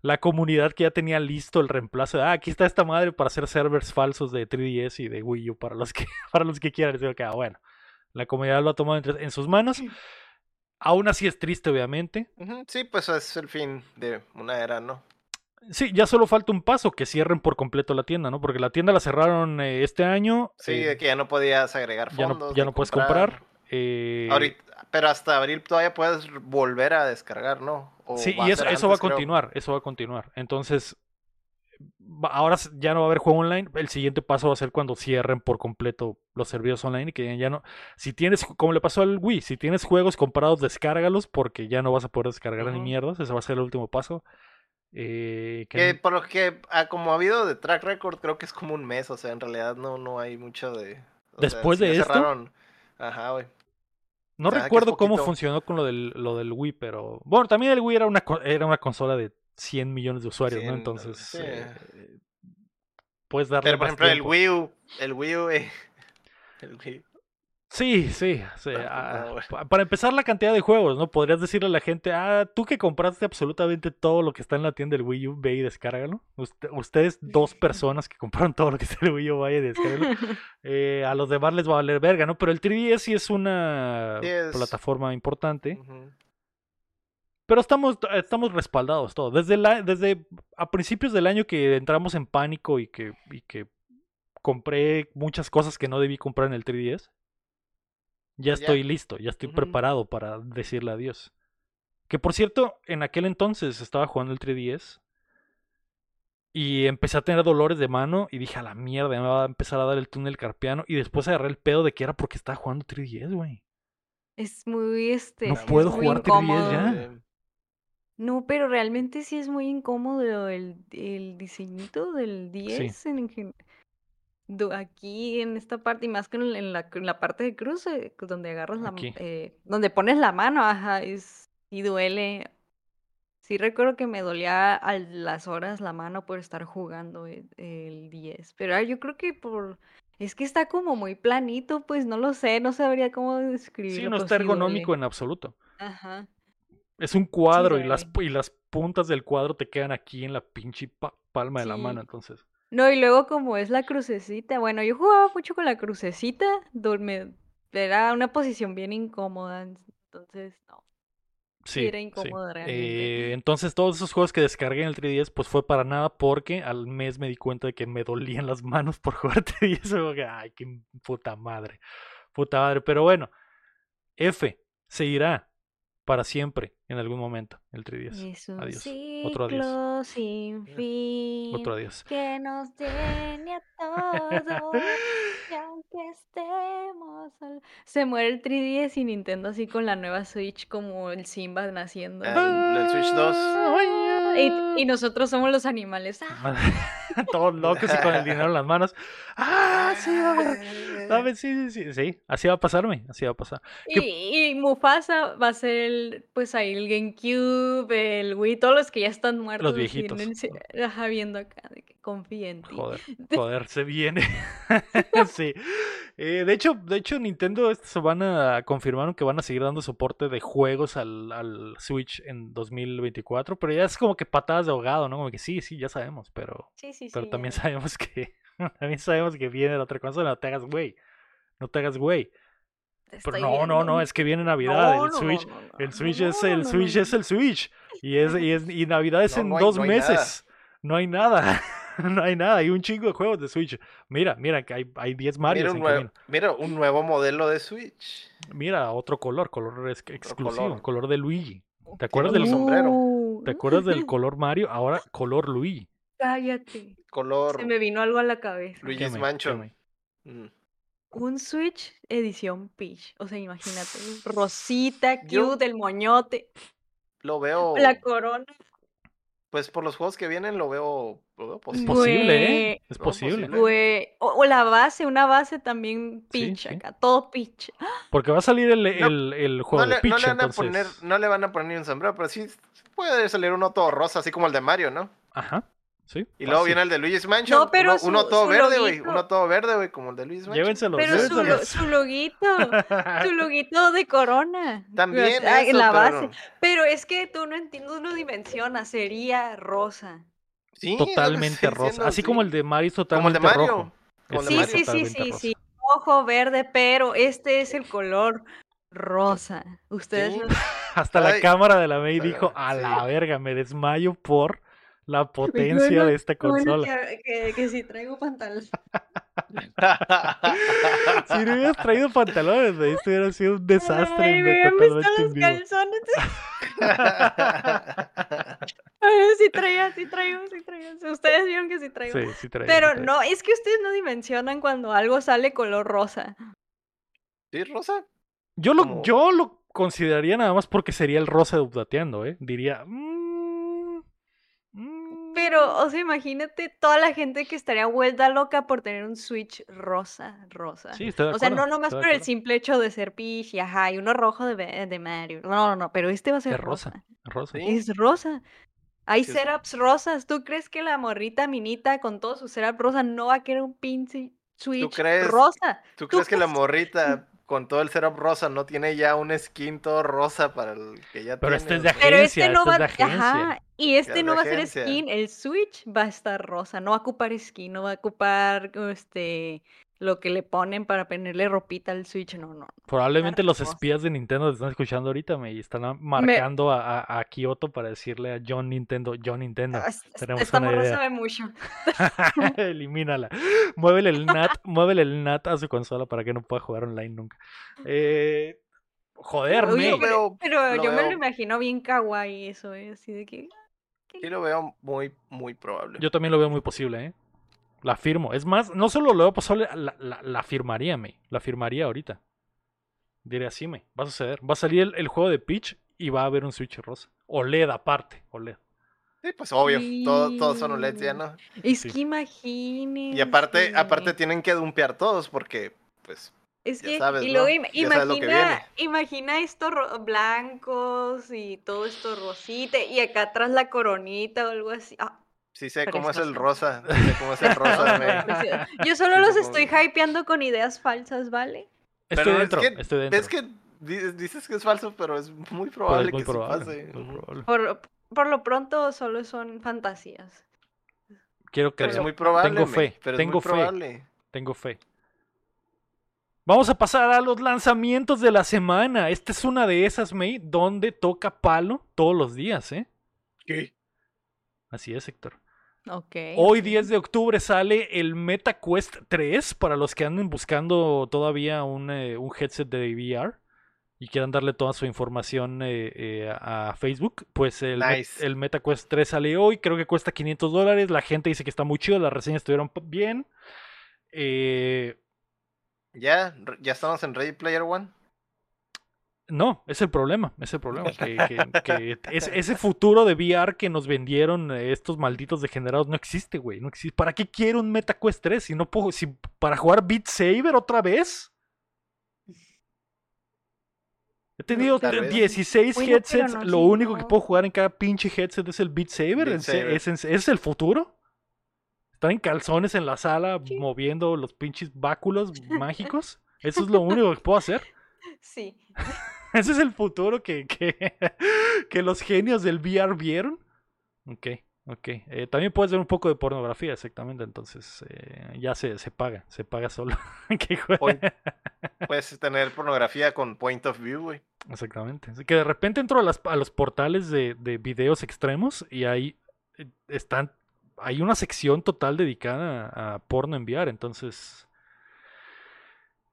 la comunidad que ya tenía listo el reemplazo. de, Ah, aquí está esta madre para hacer servers falsos de 3DS y de Wii U para los que, [LAUGHS] para los que quieran. Y digo que, ah, bueno, la comunidad lo ha tomado entre- en sus manos. Aún así es triste, obviamente. Sí, pues es el fin de una era, ¿no? Sí, ya solo falta un paso, que cierren por completo la tienda, ¿no? Porque la tienda la cerraron eh, este año. Sí, eh, de que ya no podías agregar ya fondos. no, ya no puedes comprar. eh, Ahorita, pero hasta abril todavía puedes volver a descargar, ¿no? O sí, y eso, eso va a creo. continuar, eso va a continuar. Entonces, ahora ya no va a haber juego online. El siguiente paso va a ser cuando cierren por completo los servidores online y que ya- no. Si tienes, como le pasó al Wii, si tienes juegos comprados, descárgalos porque ya no vas a poder descargar ni mierdas. Ese va a ser el último paso. Eh, que por lo que, ah, como ha habido de track record, creo que es como un mes, o sea, en realidad no, no hay mucho de... O ¿Después de esto? cerraron- Ajá, güey. No O sea, recuerdo cómo funcionó con lo del, lo del Wii, pero. Bueno, también el Wii era una, era una consola de 100 millones de usuarios, ¿no? 100, Entonces. sí. eh, puedes darle. Pero por ejemplo, el. Wii U, el Wii U, eh, [LAUGHS] el Wii Sí, sí. sí, No, ah, para empezar, la cantidad de juegos, ¿no? Podrías decirle a la gente, ah, tú que compraste absolutamente todo lo que está en la tienda del Wii U, ve y descárgalo. Usted- ustedes, dos personas que compraron todo lo que está en el Wii U, vaya y descárgalo. [LAUGHS] Eh, a los demás les va a valer verga, ¿no? Pero el 3DS sí es una plataforma importante. Ujú. Pero estamos, estamos respaldados todos. Desde, la, desde a principios del año que entramos en pánico y que, y que compré muchas cosas que no debí comprar en el 3DS. Ya Ya. estoy listo, ya estoy preparado para decirle adiós. Que por cierto, en aquel entonces estaba jugando el 3DS. Y empecé a tener dolores de mano y dije, a la mierda, me va a empezar a dar el túnel carpiano. Y después agarré el pedo de que era porque estaba jugando 3DS, güey. Es muy este. No puedo jugar 3DS incómodo. ya. No, pero realmente sí es muy incómodo el, el diseñito del 10 en do- aquí en esta parte y más que en, en la, en la parte de cruce, donde agarras la, eh, donde pones la mano, ajá, es, y duele. Sí recuerdo que me dolía a las horas la mano por estar jugando el, el 10, pero ah, yo creo que por, es que está como muy planito, pues no lo sé, no sabría cómo describirlo. Sí, no está ergonómico en absoluto. Ajá. Es un cuadro y las, y las puntas del cuadro te quedan aquí en la pinche pa- palma de la Sí. mano, entonces. No, y luego como es la crucecita, bueno, yo jugaba mucho con la crucecita, dorme, era una posición bien incómoda, entonces no. Sí, era sí. incómodo realmente. Eh, entonces todos esos juegos que descargué en el 3DS pues fue para nada porque al mes me di cuenta de que me dolían las manos por [LAUGHS] jugar 3DS. [LAUGHS] como que, Ay, qué puta madre. Puta madre. Pero bueno, F seguirá para siempre en algún momento el 3DS. Es un Adiós. Otro adiós. ciclo sin fin Otro adiós. que nos [LAUGHS] tiene a todos y aunque estemos sol- Se muere el 3DS y Nintendo así con la nueva Switch como el Simba naciendo. El- el Switch 2. Y, y nosotros somos los animales. [LAUGHS] ¡Ah! [LAUGHS] Todos locos y con el dinero en las manos. ¡Ah! Sí, dame, [LAUGHS] sí, sí, sí, sí. Así va a pasarme, así va a pasar. ¿Qué- Y, y Mufasa va a ser el, pues ahí el GameCube, el Wii, todos los que ya están muertos. en viejitos. ajá, viendo acá, de que confía en ti. Joder, [LAUGHS] joder, se viene. [LAUGHS] sí. Eh, de hecho, de hecho, Nintendo esta semana confirmaron que van a seguir dando soporte de juegos al, al Switch en 2024, pero ya es como que patadas de ahogado, ¿no? Como que sí, sí, ya sabemos, pero, Sí, sí, sí. pero también ya. sabemos que [LAUGHS] también sabemos que viene la otra consola, no te hagas güey. No te hagas güey. Pero no, no, viendo. no, es que viene Navidad, No, el no, no, Switch, no, no, el Switch no, es el no, no, Switch no. es el Switch y es y es y Navidad es No, en no hay- dos no hay nada. meses. No hay nada. [LAUGHS] no hay nada, hay un chingo de juegos de Switch. Mira, mira que hay hay 10 Marios Mira un, nuevo, camino. mira un nuevo modelo de Switch. Mira, otro color, color exclusivo, color. color. de Luigi. ¿Te acuerdas del sombrero. Uh, ¿Te acuerdas del [LAUGHS] color Mario? Ahora color Luigi. Cállate. Color Se me vino algo a la cabeza. Luigi's Queme, Mansion. queme. Mm. Un Switch edición Peach. O sea, imagínate. [SIGHS] Rosita, cute, Yo- el moñote, Lo veo. la corona. Pues por los juegos que vienen lo veo, Es posible. ¿eh? Es posible. Güey. O, o la base, una base también Sí, sí. acá. Todo Peach. Porque va a salir el, No, el, el juego No de le, no le van a poner, no le van a poner ni un sombrero, pero sí puede salir uno todo rosa, así como el de Mario, ¿no? Ajá. Sí. Y luego viene el de Luigi's Mansion. No, pero uno, su- uno todo verde, güey. Uno todo verde, güey, como el de Luigi's Mansion. Llévenselos, Pero su, su loguito. [LAUGHS] Su loguito de corona. También Ah, en eso, la pero- base. Pero es que tú no entiendes, tú no dimensionas. Sería rosa. Sí, totalmente [LAUGHS] rosa. diciendo, Así sí. como el de Mario es Como el totalmente de Mario. rojo. Como el de Sí, Mario. sí, sí, sí, rosa. sí. Ojo verde, pero este es el color rosa. Ustedes Sí. no- [LAUGHS] Hasta la cámara de la May dijo, a sí. la verga, me desmayo por la [LAUGHS] potencia de esta bueno consola. que, que, que si traigo pantalón. [LAUGHS] Si no hubieras traído pantalones, güey, esto hubiera sido un desastre Ay, en- me visto los vivo. calzones. [LAUGHS] Sí traía, sí traigo, sí traigo. Ustedes vieron que sí traigo. Sí, sí traía, Pero sí no, es que ustedes no dimensionan cuando algo sale color rosa. ¿Sí, Rosa? Yo lo, yo lo consideraría nada más porque sería el rosa de Updateando, ¿eh? Diría... mm, Pero Pero, o sea, imagínate toda la gente que estaría vuelta loca por tener un Switch rosa, rosa. Sí, estoy de O sea, no nomás por el simple hecho de ser Peach y ajá, y uno rojo de, de Mario. No, no, no, pero este va a ser Es rosa, rosa. es rosa. Sí. Es rosa. Hay Sí, es- setups rosas. ¿Tú crees que la morrita minita con todo su setup rosa no va a querer un pinche Switch crees- rosa? ¿Tú ¿Tú crees que la morrita con todo el setup rosa no tiene ya un skin todo rosa para el que ya Pero tiene? este es de sea? Pero Agencia, este no va, es de agencia. ajá, y este es no va a ser skin, el Switch va a estar rosa, no va a ocupar skin, no va a ocupar este lo que le ponen para ponerle ropita al Switch, no, no. Probablemente los rosa. espías de Nintendo te están escuchando ahorita me y están marcando a, a, a Kyoto para decirle a John Nintendo, John Nintendo, Ah, es- es- tenemos Esta una idea. sabe mucho. [LAUGHS] elimínala. Muévele el NAT, [LAUGHS] muévele el NAT a su consola para que no pueda jugar online nunca. Eh, joder, May. Yo Pero yo me lo imagino bien kawaii eso, eh, así de que sí lo veo muy, muy probable. Yo también lo veo muy posible, ¿eh? La firmo. Es más, no solo lo veo posible, la, la, la firmaría, May. La firmaría ahorita. Diré así, May. Va a suceder. Va a salir el, el juego de Peach y va a haber un Switch rosa. OLED aparte. OLED. Sí, pues obvio, todo- todos son OLEDs ya, ¿no? es Sí. que imagínense. Y aparte, aparte tienen que dumpear todos porque, pues, Es que, sabes, y ¿no? luego imagina, imagina estos blancos y todo esto rosita y acá atrás la coronita o algo así. Ah, sí sé cómo es el rosa, sí sé cómo es el [LAUGHS] rosa. Yo solo Sí, los estoy hypeando con ideas falsas, ¿vale? Estoy Pero es dentro. que- estoy dentro. Es que di- dices que es falso, pero es muy probable es muy que probable, sí pase. muy Ujú. probable. Por, por lo pronto solo son fantasías. Quiero Pero es creer. muy probable. Tengo fe, pero tengo es fe. probable. Tengo fe. Vamos a pasar a los lanzamientos de la semana. Esta es una de esas, May, donde toca palo todos los días, ¿eh? Así es, Héctor. Ok. Hoy ok. 10 de octubre sale el MetaQuest 3 para los que anden buscando todavía un, eh, un headset de VR y quieran darle toda su información eh, eh, a Facebook. Pues el, Nice. el MetaQuest 3 sale hoy, creo que cuesta 500 dólares. La gente dice que está muy chido, las reseñas estuvieron bien. Eh, Ya, ya estamos en Ready Player One. No, es el problema, es el problema. [LAUGHS] Que, que- que es- ese futuro de VR que nos vendieron eh, estos malditos degenerados no existe, güey. No existe. ¿Para qué quiero un MetaQuest 3 si no puedo, si para jugar Beat Saber otra vez? He tenido Tal te- vez. 16 Bueno, pero headsets. no, lo único que puedo jugar en cada pinche headset es el Beat Saber. Beat ¿En se- Saber. ¿Es, ¿ese es el futuro? Estar en calzones en la sala Sí. moviendo los pinches báculos [LAUGHS] mágicos. Eso es lo único que puedo hacer. Sí. [LAUGHS] Ese es el futuro que, que, [LAUGHS] que los genios del VR vieron. Ok, ok. Eh, también puedes ver un poco de pornografía, exactamente. Entonces eh, ya se, se paga, se paga solo. Puedes tener pornografía con point of view, güey. Exactamente. Así que de repente entro a, las- a los portales de, de videos extremos y ahí eh, están. Hay una sección total dedicada a, a porno en VR. Entonces.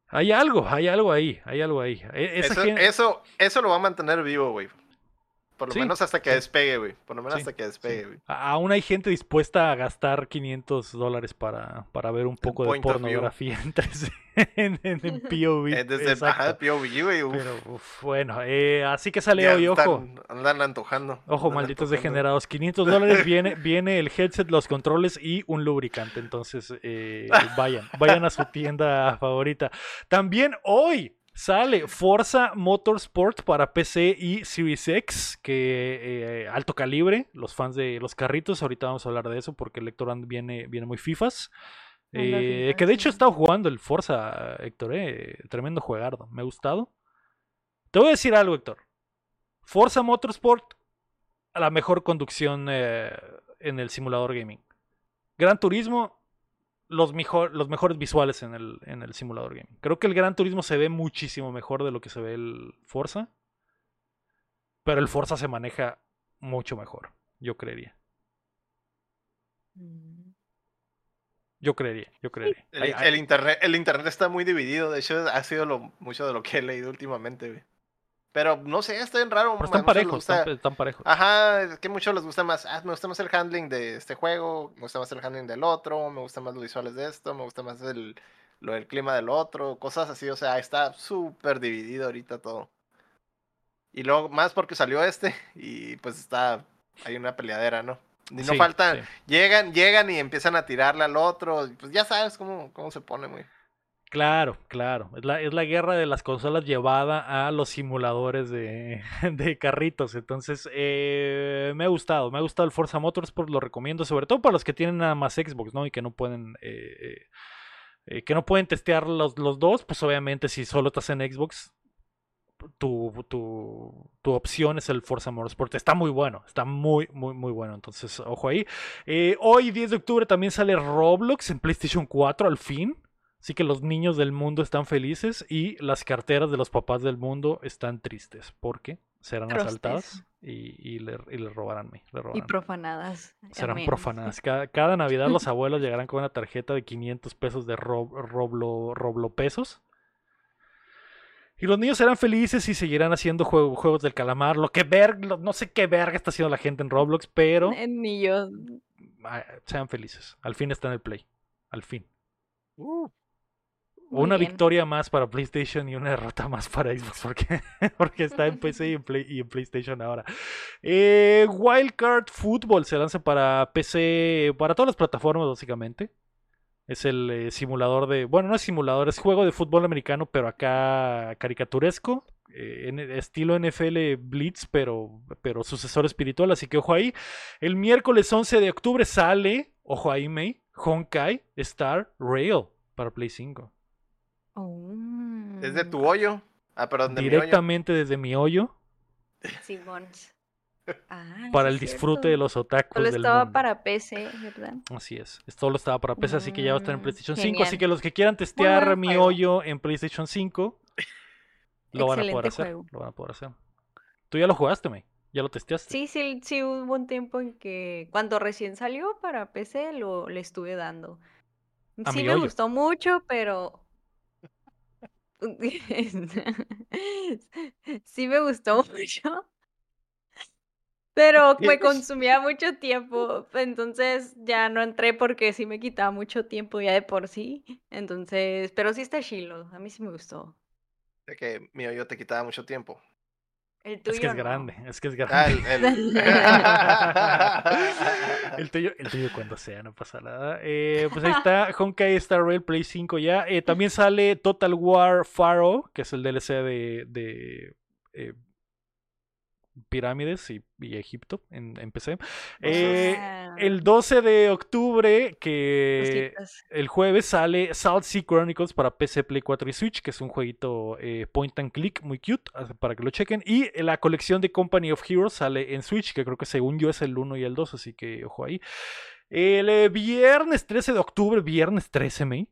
Hay algo, hay algo ahí, hay algo ahí. E- esa Eso, eso, eso lo va a mantener vivo, güey. Por lo Sí, menos hasta que despegue, güey. Por lo menos Sí, hasta que despegue, güey. Aún hay gente dispuesta a gastar 500 dólares para, para ver un poco de pornografía en 3D, [LAUGHS] en, en- en [LAUGHS] POV. Eh, desde ajá, POV, güey. Pero uf, bueno, eh, así que sale ya hoy, ojo. andan antojando. Ojo, andan malditos antojando. degenerados. 500 dólares [LAUGHS] viene, viene el headset, los controles y un lubricante. Entonces, eh, vayan, vayan a su tienda favorita. También hoy sale Forza Motorsport para PC y Series X, que eh, alto calibre, los fans de los carritos. Ahorita vamos a hablar de eso porque el Héctor viene, viene muy fifas. Eh, que de hecho he estado jugando el Forza, Héctor, eh, tremendo juegardo. Me ha gustado. Te voy a decir algo, Héctor. Forza Motorsport, a la mejor conducción en el simulador gaming. Gran Turismo, los, mejor, los mejores visuales en el, en el simulador gaming. Creo que el Gran Turismo se ve muchísimo mejor de lo que se ve el Forza. Pero el Forza se maneja mucho mejor, yo creería. Mm. Yo creería, yo creería. El, internet, el internet está muy dividido. De hecho, ha sido lo, mucho de lo que he leído últimamente, güey. Pero no sé, está bien raro. pero están parejos, gusta- están, están parejos. Ajá, es que a muchos les gusta más. Ah, me gusta más el handling de este juego, me gusta más el handling del otro, me gusta más los visuales de esto, me gusta más el, lo del clima del otro, cosas así. O sea, está súper dividido ahorita todo. Y luego, más porque salió este, [LAUGHS] y pues está. Hay una peleadera, ¿no? Y no Sí, faltan, sí. llegan, llegan y empiezan a tirarle al otro. Pues ya sabes cómo, cómo se pone muy. Claro, claro. Es la, es la guerra de las consolas llevada a los simuladores de, [LAUGHS] de carritos. Entonces, eh, me ha gustado. Me ha gustado el Forza Motorsport, lo recomiendo, sobre todo para los que tienen nada más Xbox, ¿no? Y que no pueden. eh, eh, que no pueden testear los, los dos, pues obviamente si solo estás en Xbox, tu, tu, tu opción es el Forza Motorsport. Está muy bueno, está muy, muy, muy bueno. Entonces, ojo ahí. Eh, hoy, 10 de octubre, también sale Roblox en PlayStation 4, al fin. Así que los niños del mundo están felices y las carteras de los papás del mundo están tristes porque serán Trostes. asaltadas y, y le, y le robarán. Le Y profanadas. Serán amén. profanadas. Cada, cada Navidad los abuelos llegarán con una tarjeta de 500 pesos de rob- roblo, roblo pesos. Y los niños serán felices y seguirán haciendo juego- juegos del calamar. Lo que ver, lo- no sé qué verga está haciendo la gente en Roblox, pero Eh, Ni yo. ah, sean felices. Al fin está en el Play. Al fin. Uh, Muy una bien. victoria más para PlayStation y una derrota más para Xbox porque, [LAUGHS] porque está en PC y en, Play- y en PlayStation ahora. Eh, Wildcard Football se lanza para PC, para todas las plataformas básicamente. Es el eh, simulador de, bueno, no es simulador, es juego de fútbol americano, pero acá caricaturesco, eh, en estilo NFL Blitz, pero, pero sucesor espiritual, así que ojo ahí. El miércoles 11 de octubre sale, ojo ahí, May, Honkai Star Rail para Play 5. Oh. es de tu hoyo. Ah, perdón, de mi hoyo. directamente desde mi hoyo Simón. Ah, para el disfrute cierto. de los otakus Solo del estaba mundo. para PC, ¿verdad? Así es. Esto lo estaba para PC, así que ya va a estar en Mm, PlayStation 5. Así que los que quieran testear mi juego. hoyo en PlayStation 5 lo van a poder hacer. juego. Lo van a poder hacer. Tú ya lo jugaste, May. Ya lo testeaste. Sí, sí, sí, hubo un tiempo en que cuando recién salió para PC lo le estuve dando. A Sí me hoyo. gustó mucho, pero [LAUGHS] sí me gustó mucho. Pero me consumía mucho tiempo, entonces ya no entré porque sí me quitaba mucho tiempo ya de por sí. Entonces, pero sí está chilo, a mí sí me gustó. De que mi hoyo te quitaba mucho tiempo. El tuyo es que es no. grande, es que es Ah, grande. el, el- [LAUGHS] [LAUGHS] El tuyo, el tuyo cuando sea, no pasa nada. Eh, pues ahí está [LAUGHS] Honkai Star Rail Play 5 ya. Eh, también sale Total War Pharaoh, que es el DLC de, de eh, Pirámides y, y Egipto en, en PC. Eh, Ah, el 12 de octubre, que el jueves sale Salt Sea Chronicles para PC, Play 4 y Switch, que es un jueguito eh, point and click muy cute, para que lo chequen. Y la colección de Company of Heroes sale en Switch, que creo que según yo es el 1 y el 2, así que ojo ahí. El eh, viernes 13 de octubre, viernes 13, May.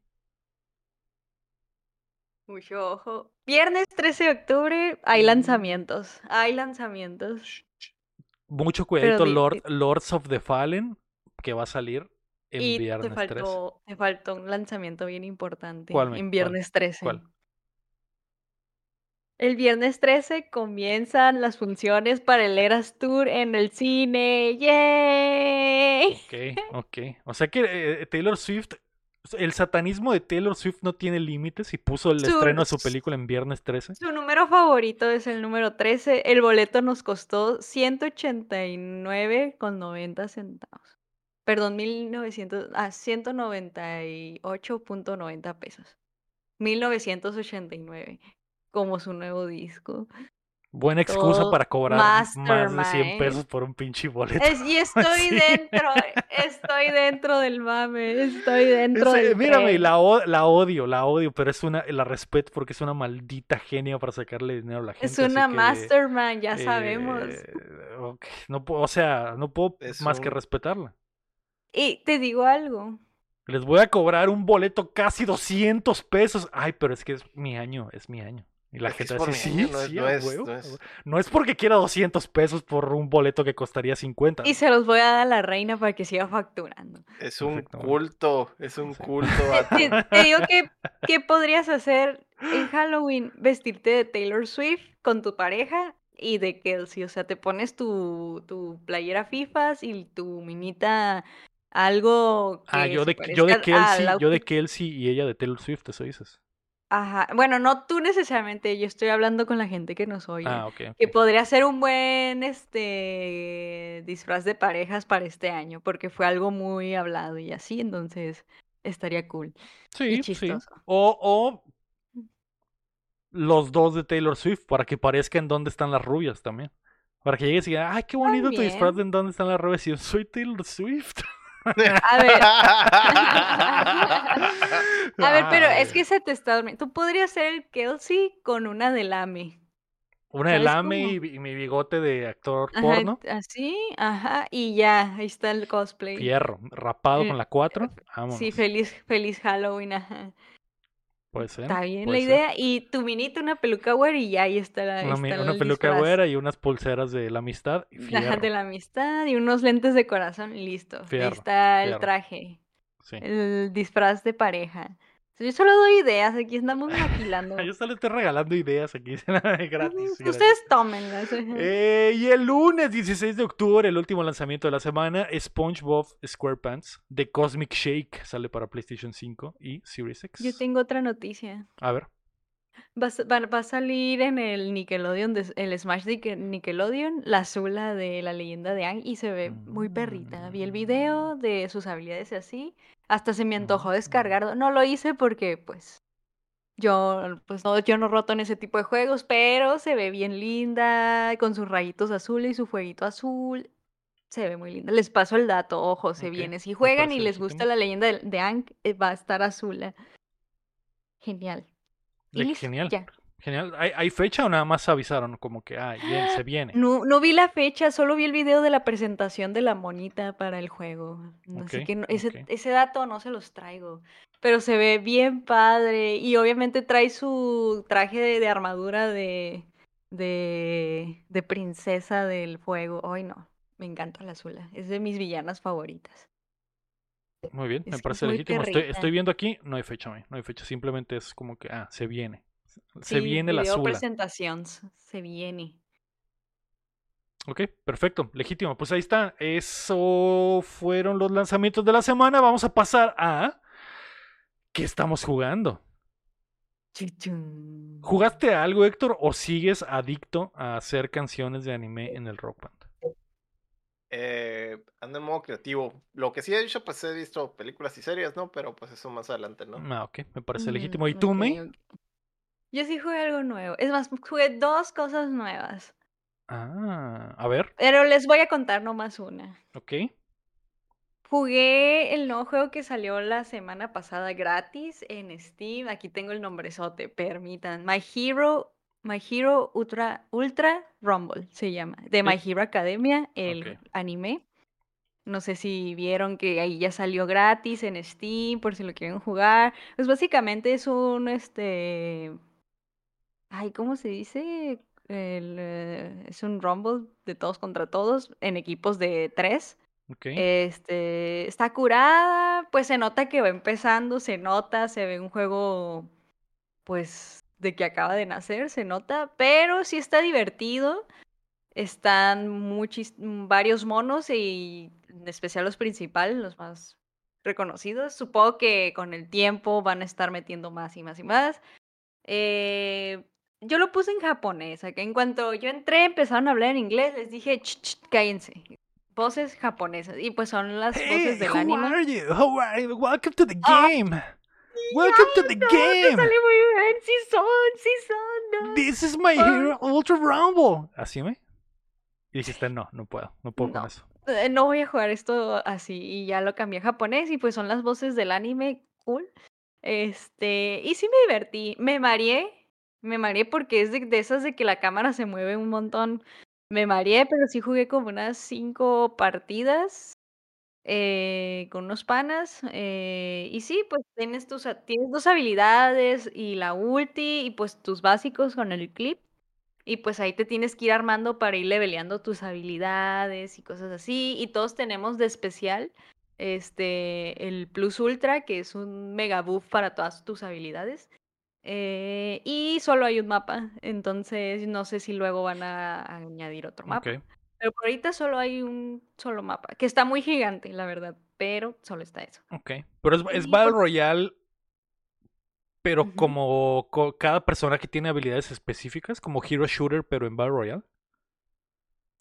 Mucho ojo. Viernes 13 de octubre hay lanzamientos. Hay lanzamientos. Mucho cuidadito, di- Lord, Lords of the Fallen, que va a salir el y viernes te 13. faltó, te faltó un lanzamiento bien importante ¿Cuál, en ¿Cuál? viernes 13. ¿Cuál? El viernes 13 comienzan las funciones para el Eras Tour en el cine. ¡Yay! Ok, ok. O sea que eh, Taylor Swift, el satanismo de Taylor Swift no tiene límites y puso el Su- estreno de su película en viernes 13. Su número favorito es el número 13. El boleto nos costó 189,90 centavos. Perdón, 1900, ah, 198.90 pesos. 1989, como su nuevo disco. Buena excusa Todo para cobrar más de 100 mastermind. pesos por un pinche boleto. Es- y [LAUGHS] estoy Sí. dentro, estoy dentro del mame, estoy dentro Es, del mírame, la, la odio, la odio, pero es una, la respeto porque es una maldita genia para sacarle dinero a la gente. Es una que, mastermind, ya sabemos. eh, ok, no puedo, o sea, no puedo Es más que respetarla. Y te digo algo, Les voy a cobrar un boleto casi 200 pesos. Ay, pero es que es mi año, es mi año. Y la gente dice, sí, no es- sí, no es- huevo, no es- huevo". No es porque quiera 200 pesos por un boleto que costaría 50. y se los voy a dar a la reina para que siga facturando. Es un Perfecto, culto, es un Sí. culto. [LAUGHS] Te, te digo que, ¿qué podrías hacer en Halloween? Vestirte de Taylor Swift con tu pareja y de Kelsey. O sea, te pones tu, tu playera FIFAs y tu minita algo que Ah, yo de, yo de Kelsey, yo de. Kelsey y ella de Taylor Swift, eso dices. Ajá. Bueno, no tú necesariamente, yo estoy hablando con la gente que nos oye. Ah, ok. Que podría ser un buen este disfraz de parejas para este año, porque fue algo muy hablado y así, entonces estaría cool. Y Sí, sí. chistoso. O, o los dos de Taylor Swift, para que parezca en dónde están las rubias también. Para que llegues y digas, ay, qué bonito tu disfraz de También. en dónde están las rubias. Y yo soy Taylor Swift. A ver. [LAUGHS] A ver, pero es que se te está durmiendo. Tú podrías ser el Kelsey con una de Lame. Una de ¿Sabes lame y, y mi bigote de actor Ajá, porno. así, ajá, y ya, ahí está el cosplay. Fierro, rapado Eh, con la 4. Sí, feliz, feliz Halloween, ajá. Puede ser. Está bien la ser. idea. Y tu minito, una peluca güera y ya ahí está, la, Una, está peluca disfraz. güera y unas pulseras de la amistad. y [LAUGHS] de la amistad y unos lentes de corazón, listo. Ahí Fierro, está el traje, Sí. el disfraz de pareja. Yo solo doy ideas, aquí andamos maquilando. [LAUGHS] Yo solo estoy regalando ideas aquí [LAUGHS] gratis. Ustedes tómenlas. ajá. Eh, y el lunes 16 de octubre, el último lanzamiento de la semana, SpongeBob SquarePants de Cosmic Shake sale para PlayStation 5 y Series X. Yo tengo otra noticia. A ver. Va, va- va a salir en el Nickelodeon, de- el Smash de Nicke- Nickelodeon, la Zula de la leyenda de Aang y se ve muy perrita. Vi el video de sus habilidades y así. Hasta se me antojó descargarlo. No lo hice porque, pues, yo, pues, no, yo no roto en ese tipo de juegos, pero se ve bien linda, con sus rayitos azules y su fueguito azul. Se ve muy linda. Les paso el dato, ojo, se Ok, viene. Si juegan y les gusta la leyenda de, de eh, va a estar azul. Genial. Y genial. ya. Genial. ¿Hay, hay fecha o nada más avisaron como que, ah, bien, se viene? No, no vi la fecha, solo vi el video de la presentación de la monita para el juego. Así que no- ese, ese dato no se los traigo. Pero se ve bien padre. Y obviamente trae su traje de, de armadura de, de, de princesa del fuego. Ay, no. Me encanta la Azula. Es de mis villanas favoritas. Muy bien, me Es parece legítimo. Estoy, viendo aquí, no hay fecha, no hay fecha. Simplemente es como que, ah, se viene. Se Sí, viene la Zula. presentación. Se viene. Ok, perfecto, legítimo. Pues ahí está. Eso fueron los lanzamientos de la semana. Vamos a pasar a. ¿Qué estamos jugando? ¿Jugaste algo, Héctor, o sigues adicto a hacer canciones de anime en el Rock Band? Eh, ando en modo creativo. Lo que sí he hecho, pues he visto películas y series, ¿no? Pero pues eso más adelante, ¿no? Ah, ok, me parece Mm, legítimo. ¿Y tú, ok. Yo sí jugué algo nuevo. Es más, jugué dos cosas nuevas. Ah, a ver, Pero les voy a contar nomás una. ok. Jugué el nuevo juego que salió la semana pasada gratis en Steam. Aquí tengo el nombrezote, permitan. My Hero, My Hero Ultra, Ultra Rumble se llama. De My. Hero Academia, el anime. No sé si vieron que ahí ya salió gratis en Steam, por si lo quieren jugar. Pues básicamente es un, este... Ay, ¿cómo se dice? El, eh, es un Rumble de todos contra todos en equipos de tres. Este, está curada, pues se nota que va empezando, se nota, se ve un juego, pues, de que acaba de nacer, se nota, pero sí está divertido. Están muchis, mm, varios monos y en especial los principales, los más reconocidos. Supongo que con el tiempo van a estar metiendo más y más y más. Eh, yo lo puse en japonés, que en cuanto yo entré empezaron a hablar en inglés, les dije, "Ch, ch, cállense. Voces japonesas. Y pues son las Hey, voces del how anime. are you? How are you? Welcome to the Ah, game. Welcome to the No, te game. sale muy bien. Sí son, sí son. no. This is my hero Ultra Rumble. ¿Así me? Y dijiste, no, no puedo, no puedo con eso. Eh, No voy a jugar esto así. Y ya lo cambié a japonés. Y pues son las voces del anime. Cool. Este. Y sí me divertí. Me mareé. Me mareé porque es de, de esas de que la cámara se mueve un montón. Me mareé, pero sí jugué como unas cinco partidas. Eh, con unos panas. eh, y sí, pues tienes tus tienes dos habilidades y la ulti y pues tus básicos con el clip. Y pues ahí te tienes que ir armando para ir leveleando tus habilidades y cosas así. Y todos tenemos de especial este el Plus Ultra, que es un mega buff para todas tus habilidades. Eh, y solo hay un mapa, entonces no sé si luego van a, añadir otro mapa. Pero por ahorita solo hay un solo mapa, que está muy gigante, la verdad, pero solo está eso. Ok. Pero es, es Battle pues- Royale Pero como co- cada personaje tiene habilidades específicas, como Hero Shooter, pero en Battle Royale.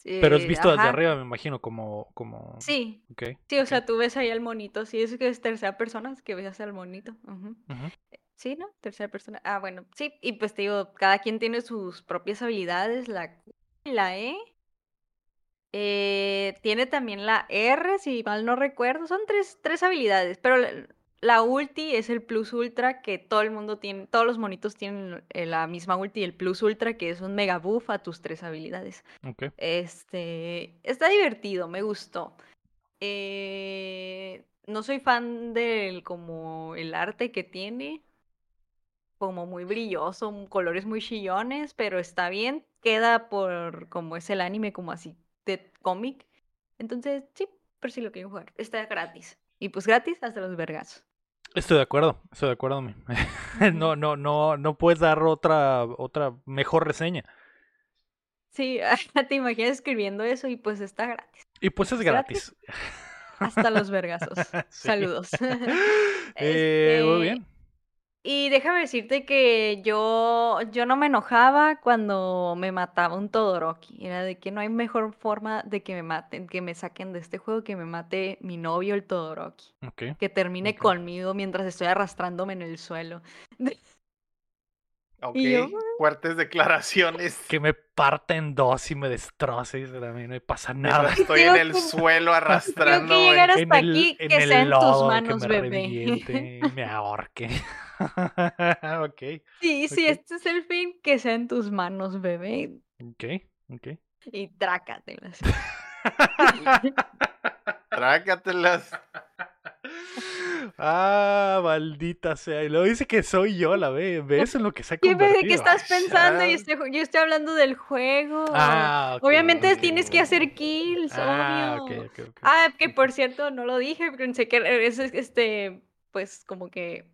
Pero es Eh, visto desde arriba, me imagino, como... como... Sí, Ok, sí, o sea, tú ves ahí al monito. Sí, es que es tercera persona, es que ves al monito. Ujú. Sí, ¿no? Tercera persona. Ah, bueno, sí. Y pues te digo, cada quien tiene sus propias habilidades. La Q y la E. Eh, tiene también la R, si mal no recuerdo. Son tres, tres habilidades. Pero la, la ulti es el plus ultra que todo el mundo tiene. Todos los monitos tienen eh, la misma ulti. El plus ultra que es un mega buff a tus tres habilidades. Este, está divertido, me gustó. Eh, no soy fan del como el arte que tiene, como muy brilloso, colores muy chillones, pero está bien. Queda por como es el anime, como así de cómic. Entonces, sí, pero sí lo quiero jugar. Está gratis. Y pues gratis hasta los vergazos. Estoy de acuerdo, estoy de acuerdo. [LAUGHS] no, no, no, no puedes dar otra, otra mejor reseña. Sí, [LAUGHS] te imaginas escribiendo eso y pues está gratis. Y pues es gratis. gratis. Hasta los vergazos. [LAUGHS] Sí. Saludos. Eh, muy Este, bien. Y déjame decirte que yo, yo no me enojaba cuando me mataba un Todoroki. Era de que no hay mejor forma de que me maten, que me saquen de este juego, que me mate mi novio el Todoroki. Ok. Que termine conmigo mientras estoy arrastrándome en el suelo. [LAUGHS] Ok, yo, fuertes declaraciones. Que me parte en dos y me destroce y a mí no me pasa nada. Estoy en el [LAUGHS] suelo arrastrando. que llegar En hasta el- aquí, en que el sea en tus manos, que me bebé. reviente me [LAUGHS] ahorque. [LAUGHS] ok, Sí, sí, Ok. este es el fin, que sea en tus manos, bebé. ok, ok. Y trácatelas. Trácatelas. Ah, maldita sea. Y luego dice que soy yo, la ve. ¿Ves en lo que se ha ¿Qué, bebé, convertido? ¿qué estás pensando? Yo estoy, yo estoy hablando del juego. Ah, Obviamente tienes que hacer kills, Ah, obvio. ok, ok, ok. Ah, que por cierto, no lo dije, pensé que es este, pues como que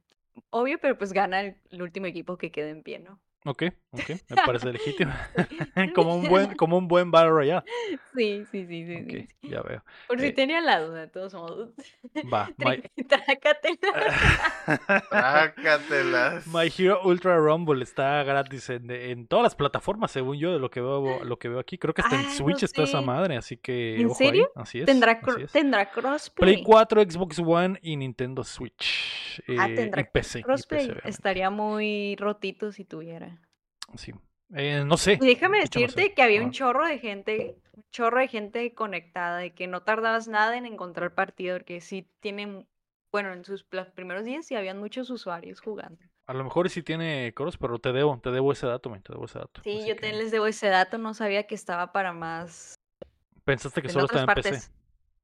obvio, pero pues gana el, el último equipo que quede en pie, ¿no? Ok, ok, [LAUGHS] me parece legítimo. [LAUGHS] como un buen, [LAUGHS] como un buen Battle Royale. Sí, sí, sí, sí, sí, ya veo. Por si Eh, tenía la duda, de todos modos. Va. My, Tri- Trácatela. Trácatelas. My Hero Ultra Rumble está gratis en, en todas las plataformas, según yo, de lo que veo, lo que veo aquí. Creo que hasta en Ah, no Switch está esa madre, así que. ¿En ojo ahí. serio? Así es. ¿Tendrá, así cro- es. ¿Tendrá crossplay? Play 4, Xbox One y Nintendo Switch. Ah, eh, tendrá y PC. y crossplay. PC. Estaría muy rotito si tuviera. Sí. Eh, no sé. Y déjame no sé. decirte que había un chorro de gente, un chorro de gente conectada, de que no tardabas nada en encontrar partido, porque sí tienen, bueno, en sus primeros días sí habían muchos usuarios jugando. A lo mejor sí tiene cross, pero te debo, te debo ese dato, man, te debo ese dato. Sí, Así yo que- te les debo ese dato, no sabía que estaba para más Pensaste que en solo estaba en PC. partes.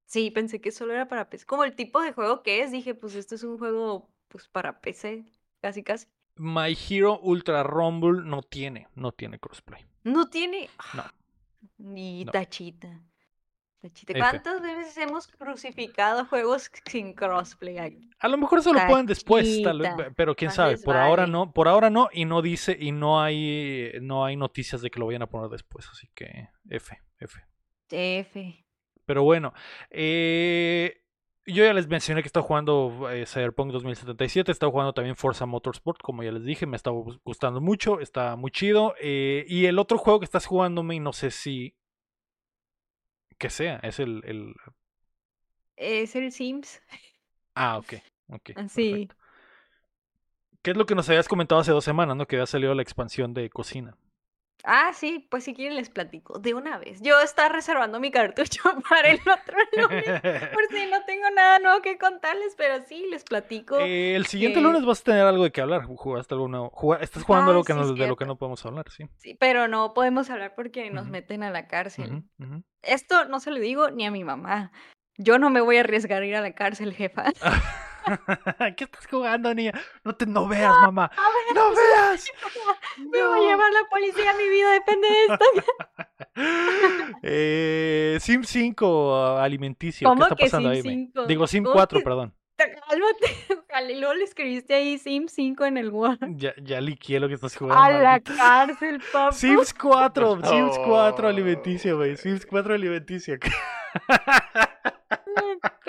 Sí, pensé que solo era para PC. Como el tipo de juego que es, dije, pues esto es un juego pues para PC, casi casi. My Hero Ultra Rumble no tiene, no tiene crossplay. No tiene. No. Ni No. tachita. Tachita. F. ¿Cuántas veces hemos crucificado juegos sin crossplay ahí? A lo mejor eso lo pueden después, tal vez, Tachita. pe- pero quién sabe. Por ahora no, por ahora no y no dice y no hay no hay noticias de que lo vayan a poner después, así que F, F. F. Pero bueno, eh, yo ya les mencioné que estaba jugando eh, Cyberpunk 2077, estaba jugando también Forza Motorsport, como ya les dije, me estaba gus- gustando mucho, está muy chido. eh, y el otro juego que estás jugándome, y no sé si que sea, es el, el... Es el Sims. Ah, ok, ok. Ah, Sí. perfecto. ¿Qué es lo que nos habías comentado hace dos semanas, no? Que había salido la expansión de cocina. Ah, sí, pues si quieren les platico de una vez. Yo estaba reservando mi cartucho [LAUGHS] para el otro lunes, por si no tengo nada nuevo que contarles, pero sí, les platico. Eh, el siguiente lunes vas a tener algo de qué hablar. ¿Jugaste alguna, juga- estás jugando Ah, algo que sí, no- de lo que no podemos hablar, sí. Sí, pero no podemos hablar porque nos meten a la cárcel. Esto no se lo digo ni a mi mamá. Yo no me voy a arriesgar a ir a la cárcel, jefa. [LAUGHS] [LAUGHS] ¿Qué estás jugando, niña? No te no veas, mamá. ¡No veas! [LAUGHS] Me va a No. llevar la policía, mi vida depende de esto. [LAUGHS] Eh, Sim 5 alimenticio. ¿Cómo ¿Qué está que pasando Sim ahí? me? 5? Digo Sim ¿Cómo 4, que- perdón. Cálmate. Ojalá, y luego le escribiste ahí Sim 5 en el Word. Ya, ya liqué lo que estás jugando. A la maldita. cárcel, papá. Sims 4, Sims 4 No. alimenticio, güey. Sims 4 alimenticio.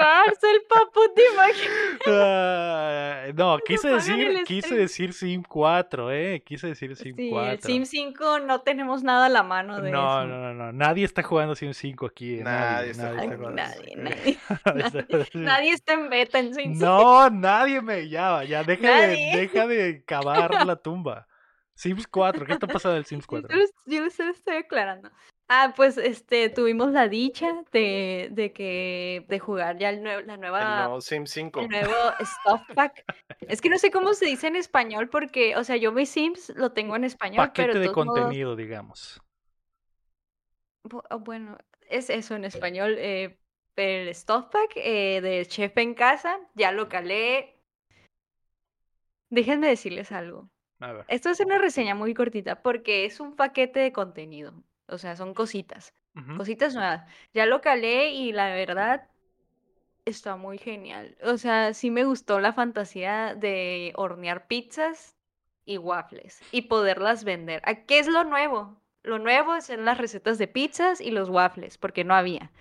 Cárcel, papu, te imaginas. [LAUGHS] Ah, no, quise pagan decir, quise decir Sim 4, eh. Quise decir Sim Sí, 4. el Sim 5 no tenemos nada a la mano de no, eso. no, no, no. Nadie está jugando Sim 5 aquí. eh, Nadie Nadie, está nadie jugando nadie, [LAUGHS] nadie, Nadie. nadie está en beta en Sim 5. No, nadie me llama. Ya, deja de, deja de cavar la [LAUGHS] tumba. Sims 4, ¿qué está pasando del Sims Yo 4? lo- Yo se lo estoy aclarando. Ah, pues este, tuvimos la dicha de, de que de jugar ya el nue- la El nueva, nuevo Sim 5. el [LAUGHS] nuevo Stuff Pack. Es que no sé cómo se dice en español porque, o sea, yo mi Sims lo tengo en español, Paquete pero de modos- contenido, digamos. Ah, Bueno, es eso en español. eh, el Stuff Pack eh, de Chef en Casa, ya lo calé. Déjenme decirles algo. A ver. Esto es una reseña muy cortita porque es un paquete de contenido. O sea, son cositas, cositas nuevas. Ya lo calé y la verdad está muy genial. O sea, sí me gustó la fantasía de hornear pizzas y waffles y poderlas vender. ¿A ¿Qué es lo nuevo? Lo nuevo son las recetas de pizzas y los waffles, porque no había.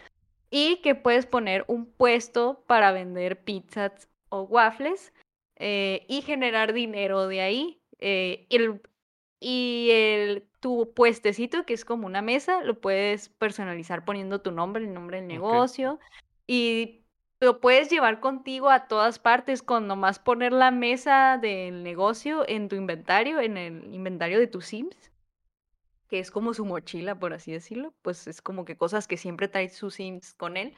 Y que puedes poner un puesto para vender pizzas o waffles eh, y generar dinero de ahí. Eh, el, y el, tu puestecito, que es como una mesa, lo puedes personalizar poniendo tu nombre, el nombre del negocio. Y lo puedes llevar contigo a todas partes con nomás poner la mesa del negocio en tu inventario, en el inventario de tus Sims que es como su mochila, por así decirlo, pues es como que cosas que siempre trae sus Sims con él.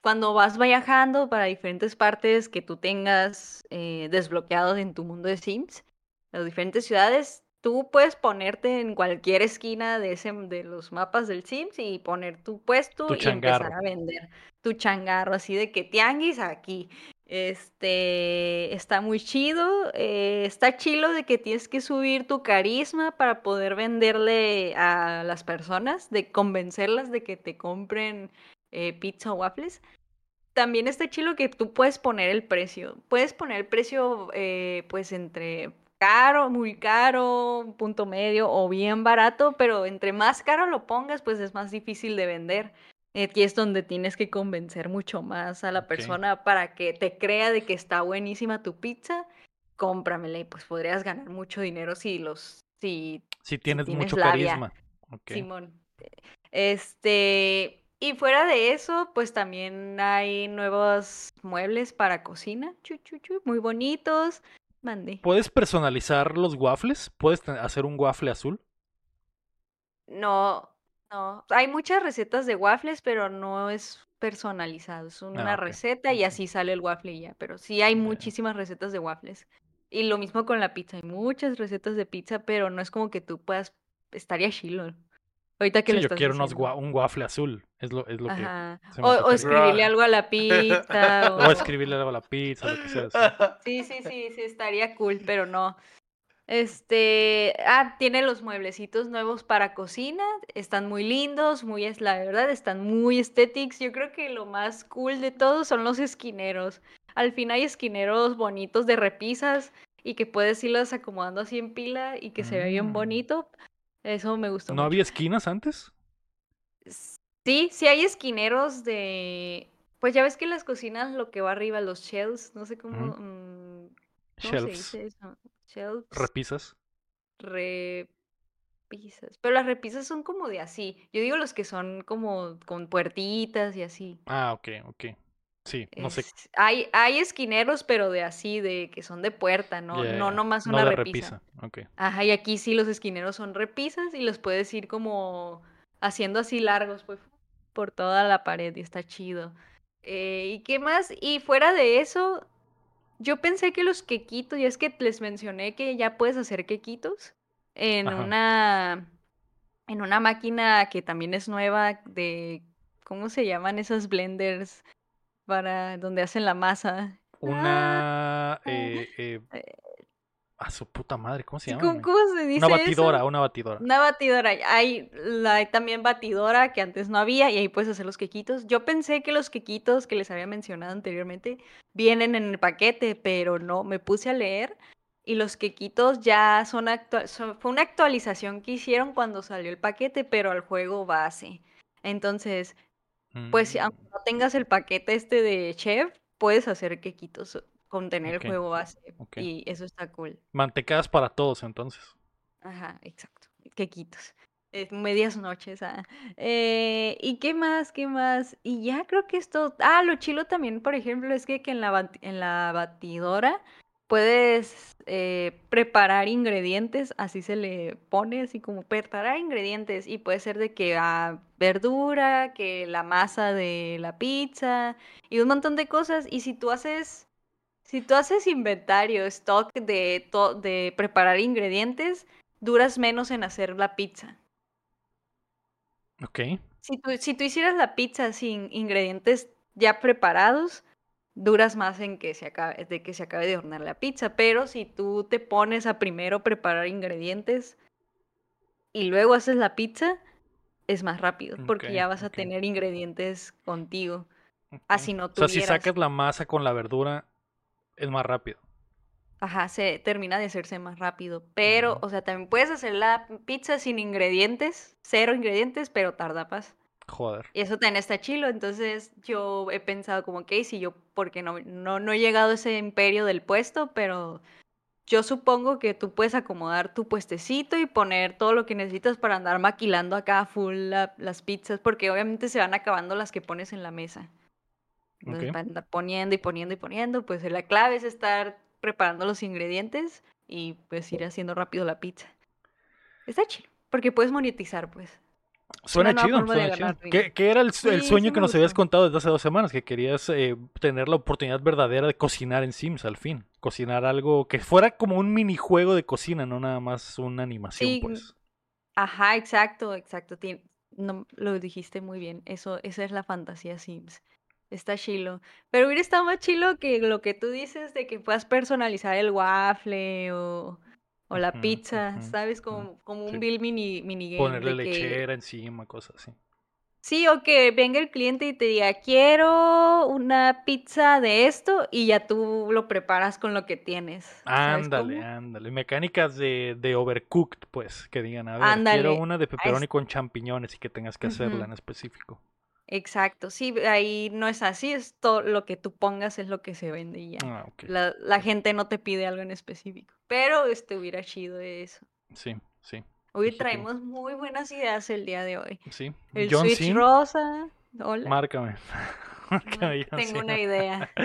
Cuando vas viajando para diferentes partes que tú tengas eh, desbloqueados en tu mundo de Sims, las diferentes ciudades, tú puedes ponerte en cualquier esquina de, ese, de los mapas del Sims y poner tu puesto Tu y empezar a vender tu changarro, así de que tianguis aquí. Este está muy chido. eh, está chilo de que tienes que subir tu carisma para poder venderle a las personas, de convencerlas de que te compren eh, pizza o waffles. También está chilo que tú puedes poner el precio. Puedes poner el precio, eh, pues, entre caro, muy caro, punto medio o bien barato, pero entre más caro lo pongas, pues es más difícil de vender. Aquí es donde tienes que convencer mucho más a la persona para que te crea de que está buenísima tu pizza. Cómpramela y pues podrías ganar mucho dinero si los, si Si tienes, tienes mucho labia. carisma. Simón. Este, y fuera de eso, pues también hay nuevos muebles para cocina, muy bonitos. Mandé. ¿Puedes personalizar los waffles? ¿Puedes hacer un waffle azul? No, no. Hay muchas recetas de waffles, pero no es personalizado. Es una Ah, receta y así sale el waffle y ya. Pero sí hay muchísimas recetas de waffles. Y lo mismo con la pizza. Hay muchas recetas de pizza, pero no es como que tú puedas. Estaría chilo. Ahorita que Sí, lo yo estás quiero unos un waffle azul. Es lo, es lo que. Ajá. se me O, escribirle algo a la pizza. [LAUGHS] O escribirle algo a la pizza, lo que sea. sí. [LAUGHS] Sí, sí, sí, sí, estaría cool, pero no. Este, ah, tiene los mueblecitos nuevos para cocina, están muy lindos, muy, es la verdad, están muy estéticos. Yo creo que lo más cool de todo son los esquineros. Al fin hay esquineros bonitos de repisas y que puedes irlos acomodando así en pila y que se ve bien Mm. bonito. Eso me gustó ¿No mucho. había esquinas antes? Sí, sí hay esquineros de... Pues ya ves que en las cocinas lo que va arriba, los shells, no sé cómo... Mm, ¿Cómo se dice eso? Shelves. Repisas. Repisas. Pero las repisas son como de así. Yo digo los que son como con puertitas y así. Ah, ok, ok. Sí, no sé. Hay, hay esquineros, pero de así, de que son de puerta, no, ya, no nomás no una de repisa. repisa. Ok. Ajá, y aquí sí los esquineros son repisas y los puedes ir como haciendo así largos, pues, por toda la pared y está chido. Eh, ¿y qué más? Y fuera de eso, yo pensé que los quequitos, y es que les mencioné que ya puedes hacer quequitos en Ajá. una, en una máquina que también es nueva de, ¿cómo se llaman esas blenders para donde hacen la masa? Una. eh, eh, a su puta madre, ¿cómo se llama? ¿Cómo, men? cómo se dice Una eso? batidora, una batidora. Una batidora. Hay, la- hay también batidora que antes no había y ahí puedes hacer los quequitos. Yo pensé que los quequitos que les había mencionado anteriormente vienen en el paquete, pero no, me puse a leer y los quequitos ya son- fue una actualización que hicieron cuando salió el paquete, pero al juego base. Entonces, pues si Mm, aunque no tengas el paquete este de chef, puedes hacer quequitos con tener el juego base. Y eso está cool. Mantecadas para todos, entonces. Ajá, exacto. Quequitos. Eh, medias noches. ah. Eh, ¿y qué más? ¿Qué más? Y ya creo que esto. Ah, lo chilo también, por ejemplo, es que, que en la, bat- en la batidora puedes eh, preparar ingredientes, así se le pone, así como preparar ingredientes. Y puede ser de que ah, verdura, que la masa de la pizza y un montón de cosas. Y si tú haces. Si tú haces inventario, stock de, de preparar ingredientes, duras menos en hacer la pizza. Ok. Si tú, si tú hicieras la pizza sin ingredientes ya preparados, duras más en que se acabe, de que se acabe de hornear la pizza. Pero si tú te pones a primero preparar ingredientes y luego haces la pizza, es más rápido, porque Ok, ya vas a tener ingredientes contigo. ok. Así no O sea, si sacas la masa con la verdura, es más rápido. Ajá, se termina de hacerse más rápido. Pero, o sea, también puedes hacer la pizza sin ingredientes, cero ingredientes, pero tarda más. Joder. Y eso también está chilo. Entonces yo he pensado como que si yo, porque no, no, no he llegado a ese imperio del puesto, pero yo supongo que tú puedes acomodar tu puestecito y poner todo lo que necesitas para andar maquilando acá full la- las pizzas, porque obviamente se van acabando las que pones en la mesa. Entonces, Ok. para andar poniendo y poniendo y poniendo, pues la clave es estar preparando los ingredientes y pues ir haciendo rápido la pizza. Está chido, porque puedes monetizar, pues. Suena chido, de suena chido. ganar ¿Qué, dinero. qué era el, sueño sí que nos habías contado desde hace dos semanas? Que querías eh, tener la oportunidad verdadera de cocinar en Sims al fin. Cocinar algo que fuera como un minijuego de cocina, no nada más una animación, Sí, pues. Ajá, exacto, exacto. tien- no, lo dijiste muy bien. Eso, esa es la fantasía Sims. Está chilo. Pero hubiera estado más chilo que lo que tú dices de que puedas personalizar el waffle o, o la pizza, ¿sabes? Como, como un Sí. build mini, minigame Ponerle de que... lechera encima, cosas así. Sí, o que venga el cliente y te diga, quiero una pizza de esto y ya tú lo preparas con lo que tienes. ¿Sabes Ándale, ándale. Mecánicas de, de overcooked, pues. Que digan, a ver, quiero una de pepperoni con champiñones y que tengas que hacerla en específico. Exacto, sí, ahí no es así, es todo lo que tú pongas es lo que se vende y ya. Ah. La, la gente no te pide algo en específico, pero este hubiera chido eso. Sí, sí. Hoy traemos muy buenas ideas el día de hoy. Sí. El John Switch rosa, hola, márcame. [LAUGHS] Márcame, John tengo una idea. [LAUGHS]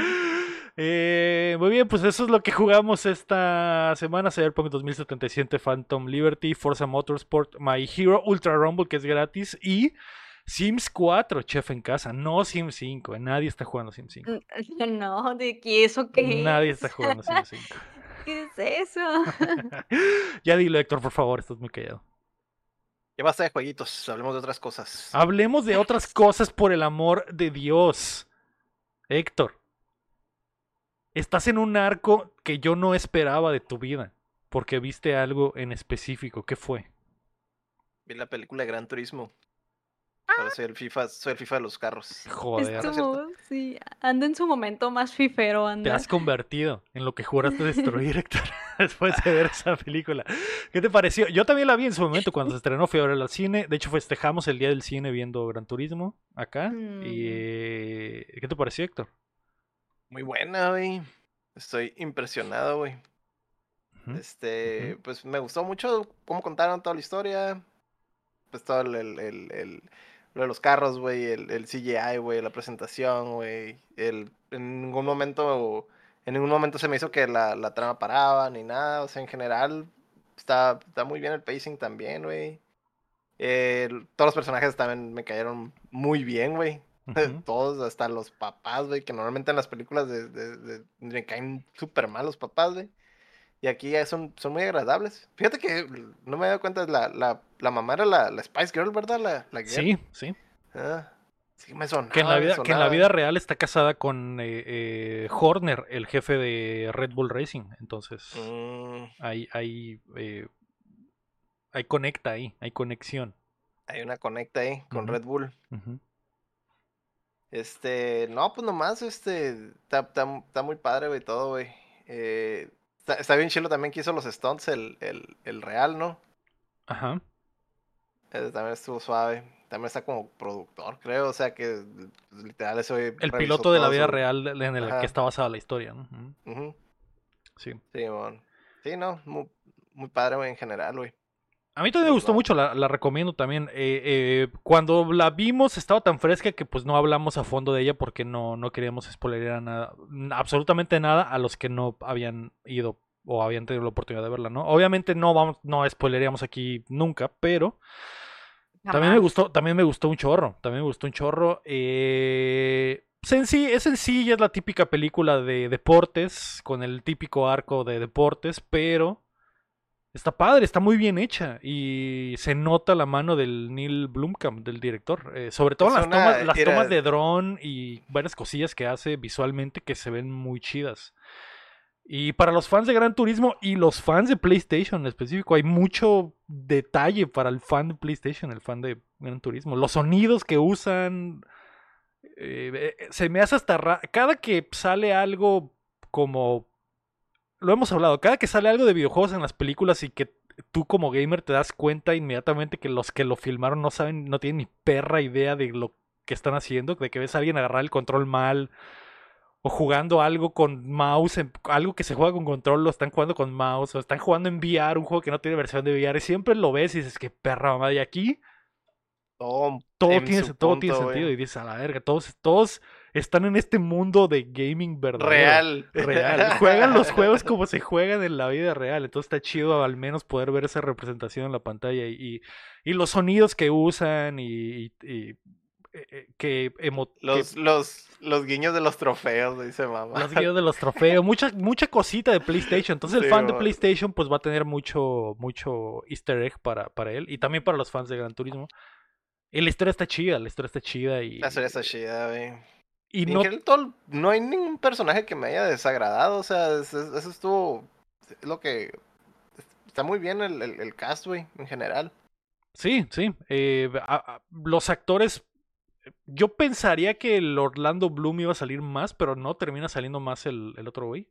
Eh, muy bien, pues eso es lo que jugamos esta semana: Cyberpunk 2077, Phantom Liberty, Forza Motorsport, My Hero, Ultra Rumble, que es gratis, y Sims 4, Chef en casa. No Sims 5, eh, nadie está jugando Sims 5. [LAUGHS] No, de que eso qué Nadie es. está jugando Sims 5. [LAUGHS] ¿Qué es eso? [LAUGHS] ya dilo, Héctor, por favor, estás muy callado. Ya basta de jueguitos, hablemos de otras cosas. Hablemos de otras cosas por el amor de Dios. Héctor, estás en un arco que yo no esperaba de tu vida, porque viste algo en específico. ¿Qué fue? Vi la película de Gran Turismo. Ahora soy el FIFA, soy el FIFA de los carros. Joder, Estuvo, sí, anda en su momento más fifero, te anda. has convertido en lo que juraste destruir, [LAUGHS] Héctor, [LAUGHS] después de ver esa película. ¿Qué te pareció? Yo también la vi en su momento cuando se estrenó, fui a verla al cine. De hecho, festejamos el día del cine viendo Gran Turismo acá. Mm. Y, eh, ¿Qué te pareció, Héctor? Muy buena, güey. Estoy impresionado, güey. Este, pues me gustó mucho cómo contaron toda la historia. Pues todo el, el, el- el- lo de los carros, güey, el, el CGI, güey, la presentación, güey. El, en ningún momento, en ningún momento se me hizo que la, la trama paraba ni nada. O sea, en general, está, está muy bien el pacing también, güey. Todos los personajes también me cayeron muy bien, güey. [LAUGHS] Todos, hasta los papás, güey, que normalmente en las películas de, de- de- me caen súper mal los papás, güey. Y aquí ya son, son muy agradables. Fíjate que no me he dado cuenta, la, la, la mamá era la, la Spice Girl, ¿verdad? La. Sí, sí. Ah, sí, me sonaba. Que en la me vida, que en la vida real está casada con eh, eh, Horner, el jefe de Red Bull Racing. Entonces, Mm, hay, hay, eh, hay conecta ahí, hay conexión. hay una conecta ahí con. Red Bull. Este, no, pues nomás, este, está, está- está muy padre, güey, todo, güey. Eh, está, está bien chilo también que hizo los stunts, el, el, el real, ¿no? Ajá. Ese también estuvo suave. también está como productor, creo. O sea que literal güey El piloto de la vida su- real en el Ajá. que está basada la historia, ¿no? Sí. Sí, mon. Sí, no, muy, muy padre, güey, en general, güey. A mí también me gustó mucho, la, la recomiendo también. Eh, eh, cuando la vimos estaba tan fresca que pues no hablamos a fondo de ella porque no, no queríamos spoilear nada, absolutamente nada a los que no habían ido o habían tenido la oportunidad de verla, ¿no? Obviamente no vamos, no spoileríamos aquí nunca, pero también me gustó, también me gustó un chorro, también me gustó un chorro. Eh, es sencilla, es la típica película de deportes, con el típico arco de deportes, pero está padre, está muy bien hecha y se nota la mano del Neil Blomkamp, del director, eh, sobre todo Es las, una- tomas, las era- tomas de dron y varias cosillas que hace visualmente que se ven muy chidas. Y para los fans de Gran Turismo y los fans de PlayStation en específico, hay mucho detalle para el fan de PlayStation, el fan de Gran Turismo. Los sonidos que usan. eh, eh, se me hace hasta Cada que sale algo como. Lo hemos hablado, cada que sale algo de videojuegos en las películas y que tú como gamer te das cuenta inmediatamente que los que lo filmaron no saben, no tienen ni perra idea de lo que están haciendo, de que ves a alguien agarrar el control mal o jugando algo con mouse, algo que se juega con control, lo están jugando con mouse, o están jugando en VR, un juego que no tiene versión de VR, y siempre lo ves y dices que perra mamá, y aquí Todo, todo en tiene, sentido, y dices a la verga, todos, todos están en este mundo de gaming verdadero. Real. Real. [LAUGHS] Juegan los juegos como se juegan en la vida real. Entonces está chido al menos poder ver esa representación en la pantalla y, y, y los sonidos que usan y, eh, eh, que, emo- que- Los, los, los guiños de los trofeos, dice mamá. los guiños de los trofeos, mucha, mucha cosita de PlayStation. Entonces el Sí, fan de. PlayStation pues va a tener mucho, mucho easter egg para, para él y también para los fans de Gran Turismo. Y la historia está chida, la historia está chida y, La serie está chida, güey. Y no, todo- no hay ningún personaje que me haya desagradado. O sea, es- es- eso estuvo. Es lo que. Está muy bien el, el, el cast, güey, en general. Sí, sí. eh, a- a- los actores. Yo pensaría que el Orlando Bloom iba a salir más, pero no termina saliendo más el, el otro güey.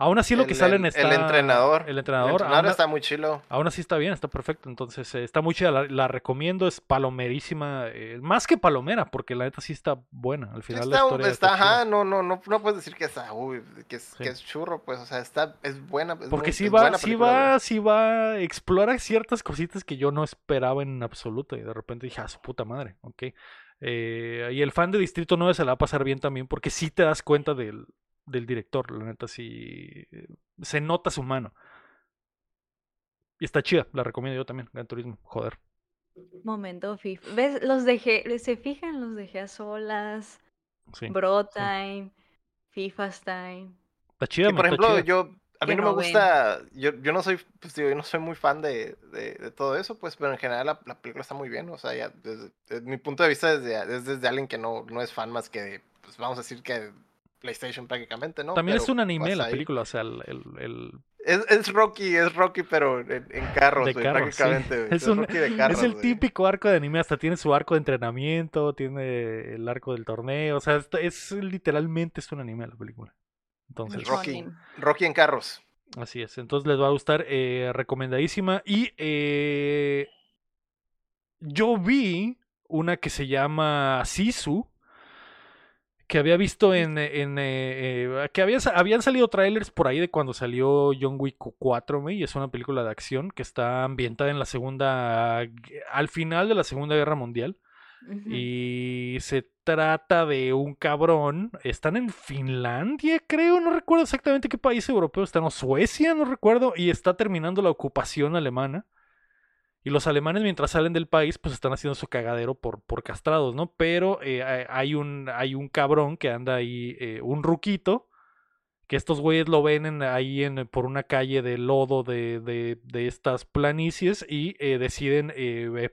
Aún así lo que El- salen el- está. El entrenador. El entrenador. El entrenador aún, está muy chilo. aún así está bien, está perfecto. Entonces eh, está muy chida. La, la recomiendo, es palomerísima. eh, más que palomera, porque la neta sí está buena. Al final la historia está, está ajá, no, no, no, no puedes decir que está, uy, que es, Sí. que es churro, pues, o sea, está, es buena. es Porque muy- sí es va, buena sí va, sí va, explora ciertas cositas que yo no esperaba en absoluto. Y de repente dije, ah, su puta madre, ok. Eh, y el fan de Distrito 9 se la va a pasar bien también porque sí te das cuenta del, del director, la neta, sí eh, se nota su mano. Y está chida, la recomiendo yo también, Gran Turismo, joder. Momento FIFA. ¿Ves? Los dejé, se fijan, los dejé a solas. Sí. Bro Time, FIFA's Time. Está chida, man, por está ejemplo, chida. yo, a mí no me gusta, yo, yo no soy, pues digo, yo no soy muy fan de, de, de todo eso, pues, pero en general la, la película está muy bien, o sea, ya, desde, desde mi punto de vista, desde, es desde alguien que no, no es fan más que pues, vamos a decir que PlayStation prácticamente, ¿no? También es un anime la ahí- película, o sea, el, el- el- Es, es Rocky, es Rocky, pero en, en carros, De prácticamente, [LAUGHS] Es Es, un- Rocky de carros, es el típico arco de anime, hasta tiene su arco de entrenamiento, tiene el arco del torneo, o sea, es, es literalmente es un anime la película. Entonces, Rocky. Rocky en carros. así es. Entonces les va a gustar, eh, recomendadísima. Y eh, yo vi una que se llama Sisu, que había visto en, en eh, eh, que había, habían salido trailers por ahí de cuando salió John Wick 4, güey, y es una película de acción que está ambientada en la segunda, al final de la Segunda Guerra Mundial. Y se trata de un cabrón. Están en Finlandia, creo. No recuerdo exactamente qué país europeo están. O Suecia, no recuerdo. Y está terminando la ocupación alemana. Y los alemanes, mientras salen del país, pues están haciendo su cagadero por, por castrados, ¿no? Pero eh, hay- un, hay un cabrón que anda ahí, eh, un ruquito, que estos güeyes lo ven en- ahí en, por una calle de lodo de, de- de estas planicies y eh, deciden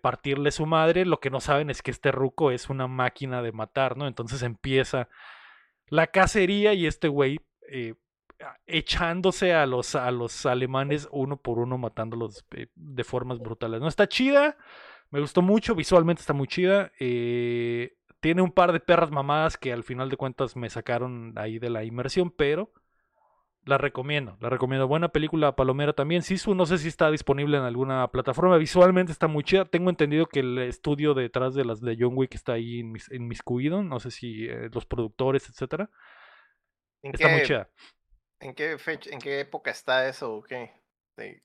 partirle su madre. Lo que no saben es que este ruco es una máquina de matar, ¿no? Entonces empieza la cacería y este güey echándose a los, a los alemanes uno por uno, matándolos eh, de formas brutales. No está chida, me gustó mucho, visualmente está muy chida. eh, tiene un par de perras mamadas que al final de cuentas me sacaron ahí de la inmersión, pero La recomiendo, la recomiendo. Buena película palomera también. Sisu, no sé si está disponible en alguna plataforma. Visualmente está muy chida. Tengo entendido que el estudio detrás de las de John Wick está ahí en, mis, en Miscuido. No sé si eh, los productores, etcétera. ¿En Está muy chida. En qué fecha, en qué época está eso o qué?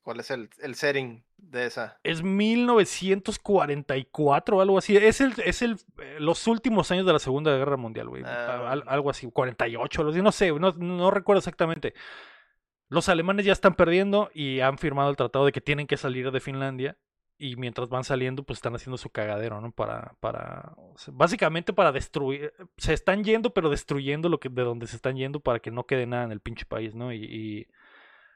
¿Cuál es el, el setting de esa? Es 1944 o algo así. Es el, es el, eh, los últimos años de la Segunda Guerra Mundial, güey. Ah, Al- algo así, 48, algo así. No sé, no, no recuerdo exactamente. Los alemanes ya están perdiendo y han firmado el tratado de que tienen que salir de Finlandia. Y mientras van saliendo, pues están haciendo su cagadero, ¿no? Para, para, o sea, básicamente para destruir, se están yendo, pero destruyendo lo que, de donde se están yendo para que no quede nada en el pinche país, ¿no? Y, y,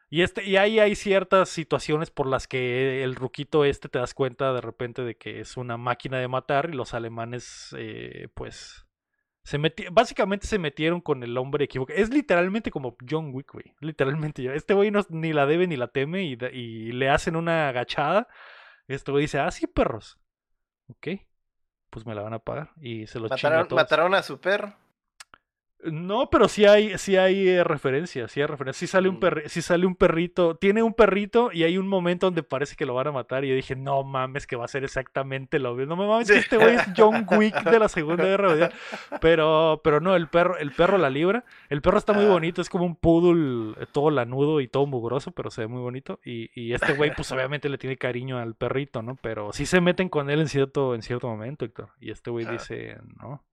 y este, y ahí hay ciertas situaciones por las que el ruquito este te das cuenta de repente de que es una máquina de matar y los alemanes, eh, pues, se básicamente se metieron con el hombre equivocado. Es literalmente como John Wick, güey. Literalmente. Este güey no, ni la debe ni la teme y, y le hacen una agachada. Este güey dice, ah, sí, perros. Ok. Pues me la van a pagar. Y se los a ¿Mataron, todos. mataron a su perro? No, pero sí hay, sí hay eh, referencias, sí hay referencias. Sí sale un Mm. perri- sí sale un perrito, tiene un perrito y hay un momento donde parece que lo van a matar y yo dije, no mames, que va a ser exactamente lo mismo. No me mames, que este güey es [LAUGHS] John Wick de la Segunda Guerra Mundial. Pero, pero no, el perro, el perro la libra. El perro está muy Ah. bonito, es como un poodle eh, todo lanudo y todo mugroso, pero se ve muy bonito. Y, y este güey, pues obviamente le tiene cariño al perrito, ¿no? Pero sí se meten con él en cierto, en cierto momento, Héctor. Y este güey dice, no,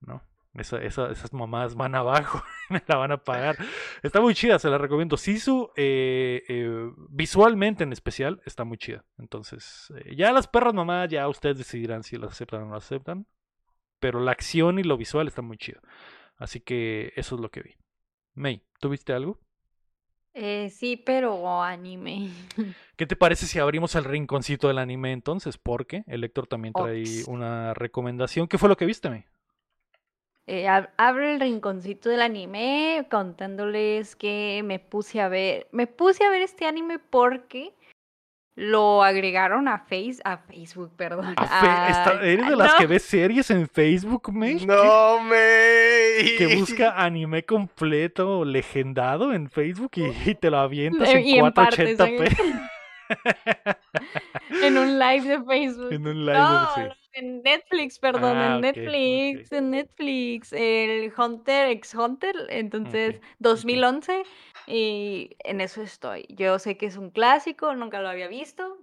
no. Esa, esa- esas mamadas van abajo, [LAUGHS] me la van a pagar. Está muy chida, se la recomiendo. Sisu, eh, eh, visualmente en especial, está muy chida. Entonces, eh, ya las perras mamadas, ya ustedes decidirán si las aceptan o no las aceptan. Pero la acción y lo visual está muy chido. Así que eso es lo que vi. May, ¿tú viste algo? Eh, sí, pero anime. [LAUGHS] ¿Qué te parece si abrimos el rinconcito del anime entonces? Porque el Héctor también trae una recomendación. ¿Qué fue lo que viste, May? Eh, ab- abre el rinconcito del anime contándoles que me puse a ver, me puse a ver este anime porque lo agregaron a Face, a Facebook, perdón. A fe- está- a- ¿Eres de las [LAUGHS] no, que ves series en Facebook, May? No, me. que busca anime completo legendado en Facebook y, y te lo avientas en en partes, 480p en un live de Facebook. en un live. No, sí. En Netflix, perdón, Ah, en ok, Netflix, en Netflix, el Hunter x Hunter, entonces Ok, ok. 2011 y en eso estoy. Yo sé que es un clásico, nunca lo había visto,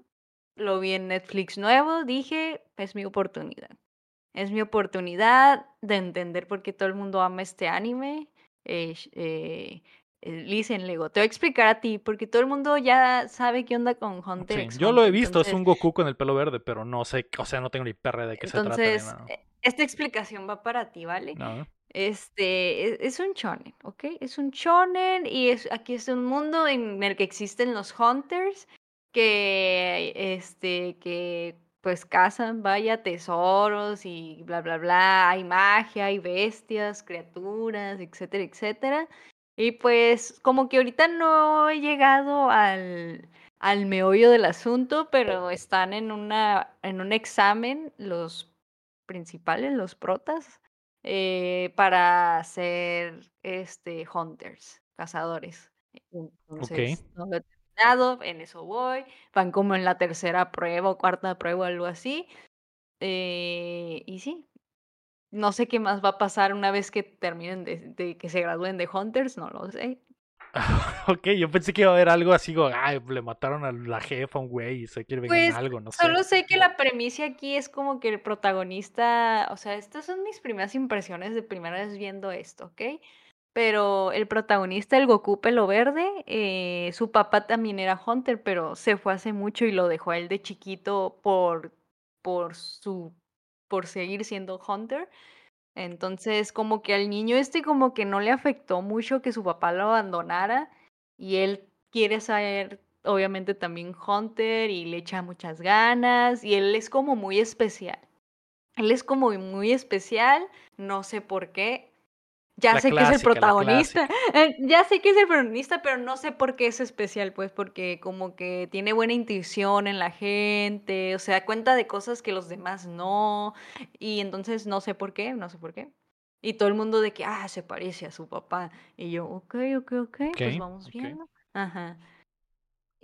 lo vi en Netflix nuevo, dije, es mi oportunidad. Es mi oportunidad de entender por qué todo el mundo ama este anime. Eh, eh, eh, Listen, Lego, te voy a explicar a ti, porque todo el mundo ya sabe qué onda con Hunter Sí, x yo lo he visto, es un Goku con el pelo verde, pero no sé, o sea, no tengo ni perra de qué se trata. entonces, eh, esta explicación va para ti, ¿vale? No, Este, es, es un shonen, ¿ok? Es un shonen y es, aquí es un mundo en el que existen los hunters que, este, que pues cazan, vaya, tesoros y bla, bla, bla. Hay magia, hay bestias, criaturas, etcétera, etcétera. Y pues como que ahorita no he llegado al, al meollo del asunto, pero están en una, en un examen los principales, los protas, eh, para ser este hunters, cazadores. Entonces, no lo he terminado, en eso voy. Van como en la tercera prueba o cuarta prueba algo así. Eh, y sí, no sé qué más va a pasar una vez que terminen de, de que se gradúen de hunters, no lo sé. [LAUGHS] ok, yo pensé que iba a haber algo así, como, ay, le mataron a la jefa a un güey y se quiere vengar Pues, algo, no sé. Solo sé que la premisa aquí es como que el protagonista, o sea, estas son mis primeras impresiones de primera vez viendo esto, ¿ok? Pero el protagonista, el Goku pelo verde, eh, su papá también era Hunter, pero se fue hace mucho y lo dejó a él de chiquito por, por su, por seguir siendo Hunter. Entonces, como que al niño este como que no le afectó mucho que su papá lo abandonara y él quiere ser obviamente también Hunter y le echa muchas ganas y él es como muy especial. Él es como muy especial, no sé por qué. Ya La sé que es el protagonista, [LAUGHS] eh, ya sé que es el protagonista, pero no sé por qué es especial, pues porque como que tiene buena intuición en la gente, o sea, cuenta de cosas que los demás no, y entonces no sé por qué, no sé por qué. Y todo el mundo de que, ah, se parece a su papá. Y yo, ok, ok, ok, pues Ok, vamos ok. viendo. Ajá.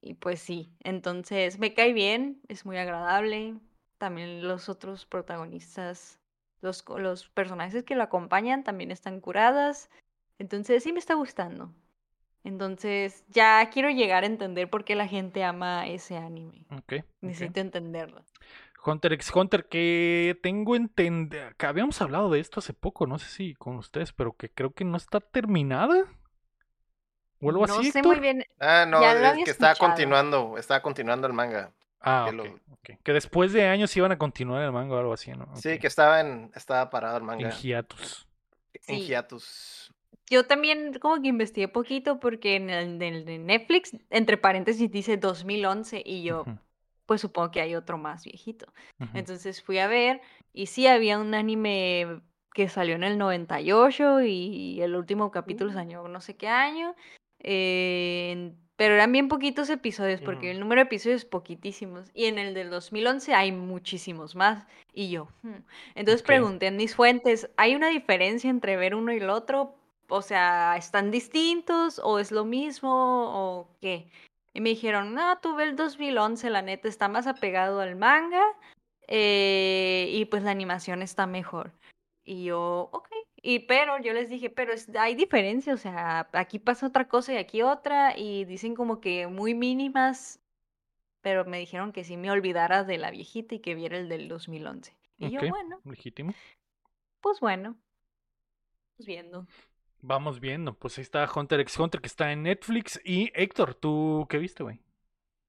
Y pues sí, entonces me cae bien, es muy agradable. También los otros protagonistas, los, los personajes que lo acompañan también están curadas. Entonces sí me está gustando. Entonces ya quiero llegar a entender por qué la gente ama ese anime. Ok, ok. Necesito entenderlo. Hunter x Hunter, que tengo entendido, que habíamos hablado de esto hace poco, no sé si con ustedes, pero que creo que no está terminada. ¿O algo No así, sé muy bien. Ah, no, Ya es que estaba escuchado. continuando, estaba continuando el manga. Ah, que ok, lo- ok. Que después de años iban a continuar el manga o algo así, ¿no? Sí, que estaba en, estaba parado el En manga. hiatus. En Sí. hiatus. Yo también como que investigué poquito porque en el de Netflix, entre paréntesis, dice 2011 y yo, pues supongo que hay otro más viejito. Entonces fui a ver y sí había un anime que salió en el 98 y el último capítulo Uh. salió no sé qué año. eh, pero eran bien poquitos episodios porque el número de episodios es poquitísimos. Y en el del 2011 hay muchísimos más. Y yo, "Hmm". entonces pregunté en mis fuentes, ¿hay una diferencia entre ver uno y el otro? O sea, ¿están distintos o es lo mismo o qué? Y me dijeron, no, tú ve el 2011, la neta está más apegado al manga eh, y pues la animación está mejor. Y yo, ok. Y pero yo les dije, pero es- hay diferencia, o sea, aquí pasa otra cosa y aquí otra y dicen como que muy mínimas, pero me dijeron que sí me olvidara de la viejita y que viera el del 2011. Y yo, bueno, legítimo. pues bueno, pues viendo. Vamos viendo, pues ahí está Hunter x Hunter que está en Netflix. Y Héctor, ¿tú qué viste, güey?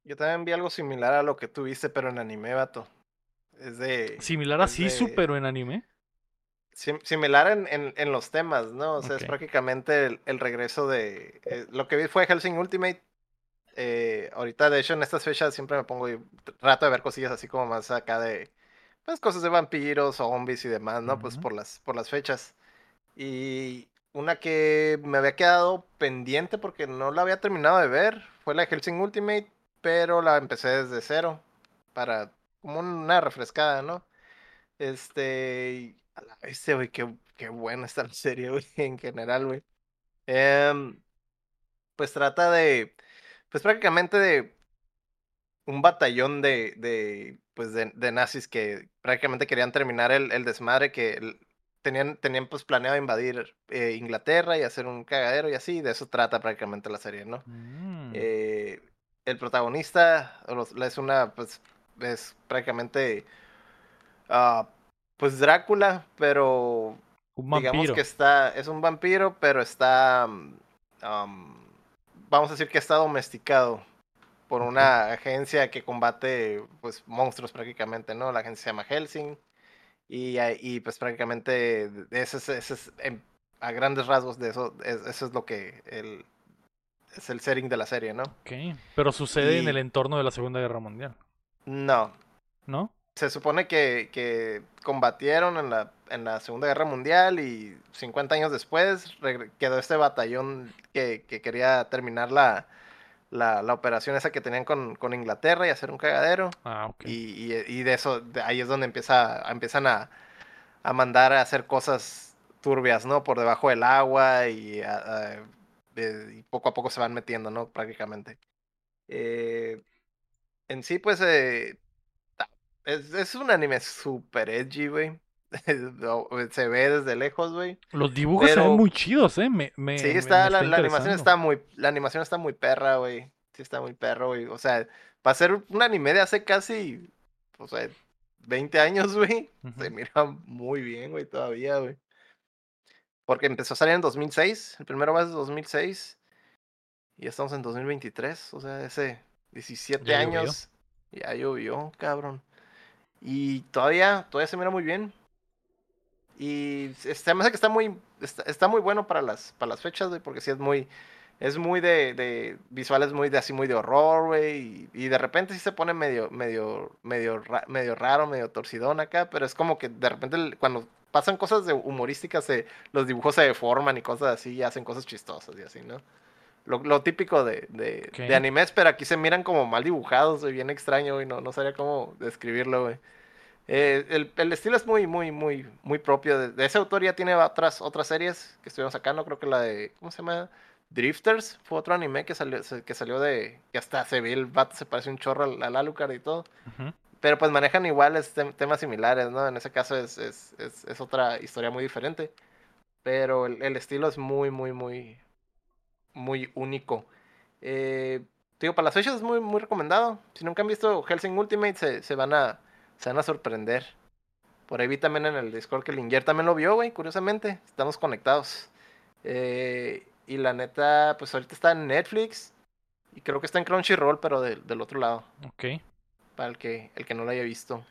Yo también vi algo similar a lo que tú viste, pero en anime, vato. Es de. Similar a Sisu, de- pero en anime. Sim- similar en, en, en los temas, ¿no? O sea, es prácticamente el, el regreso de. eh, lo que vi fue Helsing Ultimate. eh, ahorita, de hecho, en estas fechas siempre me pongo y trato de ver cosillas así como más acá de. Pues cosas de vampiros, zombies y demás, ¿no? Pues por las, por las fechas. Y una que me había quedado pendiente porque no la había terminado de ver fue la de Helsing Ultimate, pero la empecé desde cero para como una refrescada, ¿no? Este, a la bestia, güey, qué, qué buena está la serie, güey, [LAUGHS] en general, güey. Em, pues trata de, pues prácticamente de un batallón de, de pues de, de nazis que prácticamente querían terminar el, el desmadre que el- tenían, tenían pues planeado invadir eh, Inglaterra y hacer un cagadero y así, de eso trata prácticamente la serie, ¿no? Mm, Eh, el protagonista es una, pues, es prácticamente, ah, pues Drácula, pero un digamos que está, es un vampiro, pero está, am, vamos a decir que está domesticado por una agencia que combate, pues, monstruos prácticamente, ¿no? La agencia se llama Helsing. Y, y, pues prácticamente ese es, ese es, en- a grandes rasgos de eso, es- eso es lo que el, es el setting de la serie, ¿no? Ok, Pero sucede en el entorno de la Segunda Guerra Mundial, No, ¿no? Se supone que, que combatieron en la, en la Segunda Guerra Mundial y 50 años después quedó este batallón que, que quería terminar la, la, la operación esa que tenían con, con Inglaterra y hacer un cagadero. Ah, ok. Y, y- y de eso, de ahí es donde empieza, empiezan a, a mandar a hacer cosas turbias, ¿no? Por debajo del agua y, a- a- eh, y poco a poco se van metiendo, ¿no? Prácticamente. Eh, en sí, pues, eh, es, es un anime súper edgy, [LAUGHS] güey. Se ve desde lejos, güey. Los dibujos se ven pero- muy chidos, ¿eh? Me, me- Sí, está, me la, la animación está muy, la animación está muy perra, güey. Sí está muy perro, güey. O sea, para ser un anime de hace casi, o sea, 20 años, [LAUGHS] güey, se mira muy bien, güey, todavía, güey. Porque empezó a salir en 2006, el primero va desde 2006, y ya estamos en 2023, o sea, ese 17 Ya llovió. años, ya llovió, cabrón. Y todavía, todavía se mira muy bien. Y este, me hace que está muy, está, está muy bueno para las, para las fechas, porque sí es muy, es muy de, de visuales muy de así, muy de horror, güey, y, de repente sí se pone medio, medio, medio, ra- medio raro, medio torcidón acá, pero es como que de repente cuando pasan cosas de humorísticas, se, los dibujos se deforman y cosas así, y hacen cosas chistosas y así, ¿no? Lo, lo típico de, de, Ok. de animes, pero aquí se miran como mal dibujados, güey, bien extraño, güey, no, no sabría cómo describirlo, güey. Eh, el, el estilo es muy, muy, muy, muy propio. De, de ese autor ya tiene otras, otras series que estuvieron sacando. Creo que la de. ¿Cómo se llama? Drifters. Fue otro anime que salió, que salió de. Que hasta se ve el vato, se parece un chorro al, al Alucard y todo. Pero pues manejan iguales tem- temas similares, ¿no? En ese caso es, es, es, es otra historia muy diferente. Pero el, el estilo es muy, muy, muy, muy único. Eh, te digo, para las fechas es muy, muy recomendado. Si nunca han visto Helsing Ultimate, se, se van a, se van a sorprender. Por ahí vi también en el Discord que Linger también lo vio, güey, curiosamente. Estamos conectados. Eh, y la neta, pues ahorita está en Netflix. Y creo que está en Crunchyroll, pero del- del otro lado. Ok. Para el que, el que no lo haya visto.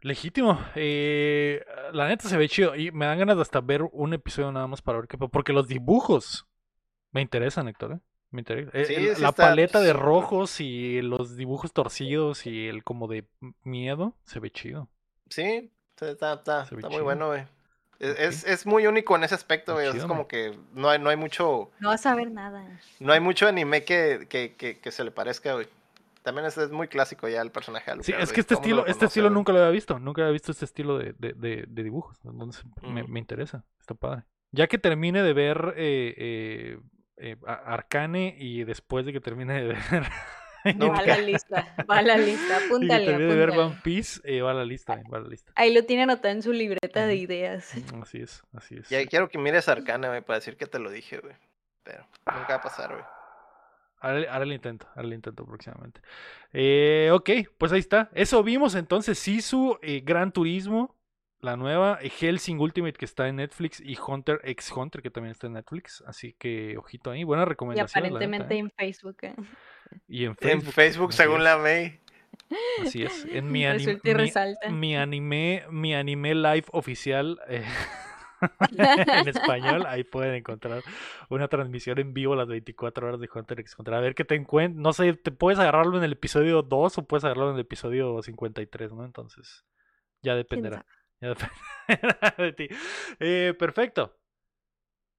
Legítimo. Eh, la neta se ve chido. Y me dan ganas de hasta ver un episodio nada más para ver qué. Porque los dibujos me interesan, Héctor. ¿eh? Me interesa. Eh, Sí, el- sí la está paleta de rojos y los dibujos torcidos y el como de miedo se ve chido. Sí, está, está, está, Se ve está muy bueno, güey. Es, Ok. es, es muy único en ese aspecto, güey. Es como que no hay, no hay mucho, No vas a ver nada. no hay mucho anime que, que, que, que se le parezca, güey. También es, es muy clásico ya el personaje de Sí, es que este estilo, lo este estilo güey. nunca lo había visto. Nunca había visto este estilo de, de, de- de dibujos. Entonces me interesa. Está padre. Ya que termine de ver eh, eh, eh, Arcane y después de que termine de ver. [LAUGHS] No, Va la lista, va a la lista, [LAUGHS] y que apúntale, termine de ver apúntale. One Piece, eh, va a la lista, va a la lista. Ahí lo tiene anotado en su libreta de ideas. [LAUGHS] Así es, así es. Ya quiero que mires Arcana, güey, para decir que te lo dije, güey. Pero nunca va a pasar, güey. Ahora, ahora lo intento, ahora lo intento próximamente. Eh, ok, pues ahí está. Eso vimos entonces. Sisu, eh, Gran Turismo, la nueva, eh, Helsing Ultimate que está en Netflix y Hunter x Hunter que también está en Netflix. Así que ojito ahí, buena Y recomendación. aparentemente en Facebook. ¿eh? Y en En Facebook. Facebook, así según es, la May. Así es. En [LAUGHS] mi, anim- Resulta y mi- resalta. mi anime, mi anime live oficial. eh, [LAUGHS] en español, ahí pueden encontrar una transmisión en vivo las 24 horas de Hunter x Hunter. A ver qué te encuentras. No sé, te puedes agarrarlo en el episodio 2 o puedes agarrarlo en el episodio 53, ¿no? Entonces, ya dependerá. [LAUGHS] Eh, perfecto.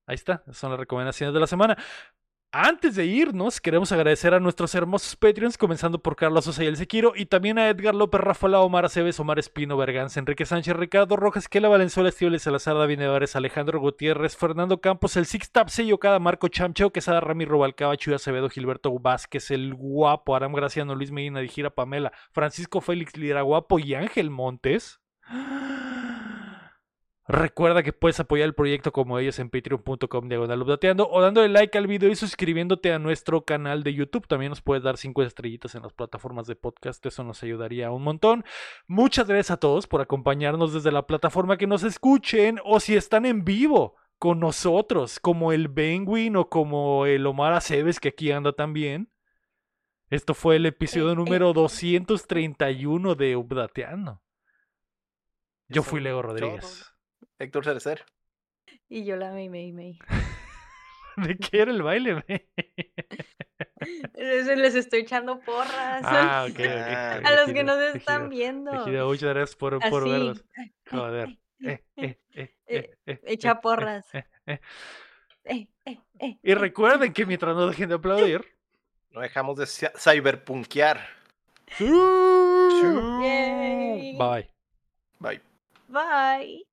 Ahí está, esas son las recomendaciones de la semana. Antes de irnos, queremos agradecer a nuestros hermosos Patreons, comenzando por Carlos Sosa y el Sequiro, y también a Edgar López, Rafael Omar Aceves, Omar Espino, Berganza, Enrique Sánchez, Ricardo Rojas, Kela Valenzuela, Estíbal Salazar, David Alejandro Gutiérrez, Fernando Campos, el Six Tap, Sello Cada, Marco Quesada, Rami Rubalcaba, Chuy Acevedo, Gilberto Vázquez, el Guapo, Aram Graciano, Luis Medina, Dijira Pamela, Francisco Félix Lira Guapo y Ángel Montes. Recuerda que puedes apoyar el proyecto como ellos en patreon.com diagonal updateando o dándole like al video y suscribiéndote a nuestro canal de YouTube. También nos puedes dar cinco estrellitas en las plataformas de podcast, eso nos ayudaría un montón. Muchas gracias a todos por acompañarnos desde la plataforma que nos escuchen o si están en vivo con nosotros, como el Benguin o como el Omar Aceves que aquí anda también. Esto fue el episodio Eh, eh. número 231 de Updateando. Yo fui Lego. Rodríguez. Héctor Cerecer. Y yo la May May May. ¿De qué era el baile? me? [LAUGHS] Eso Les estoy echando porras. ah, ok, ok. Ah, a los que nos ejido, están viendo. ejido, muchas gracias por, por verlos. Joder. Eh, eh, eh, eh, eh, Echa eh, porras. eh, eh. Eh, eh, eh, Y recuerden que mientras no dejen de aplaudir. No dejamos de cyberpunkear. Bye. Bye. Bye.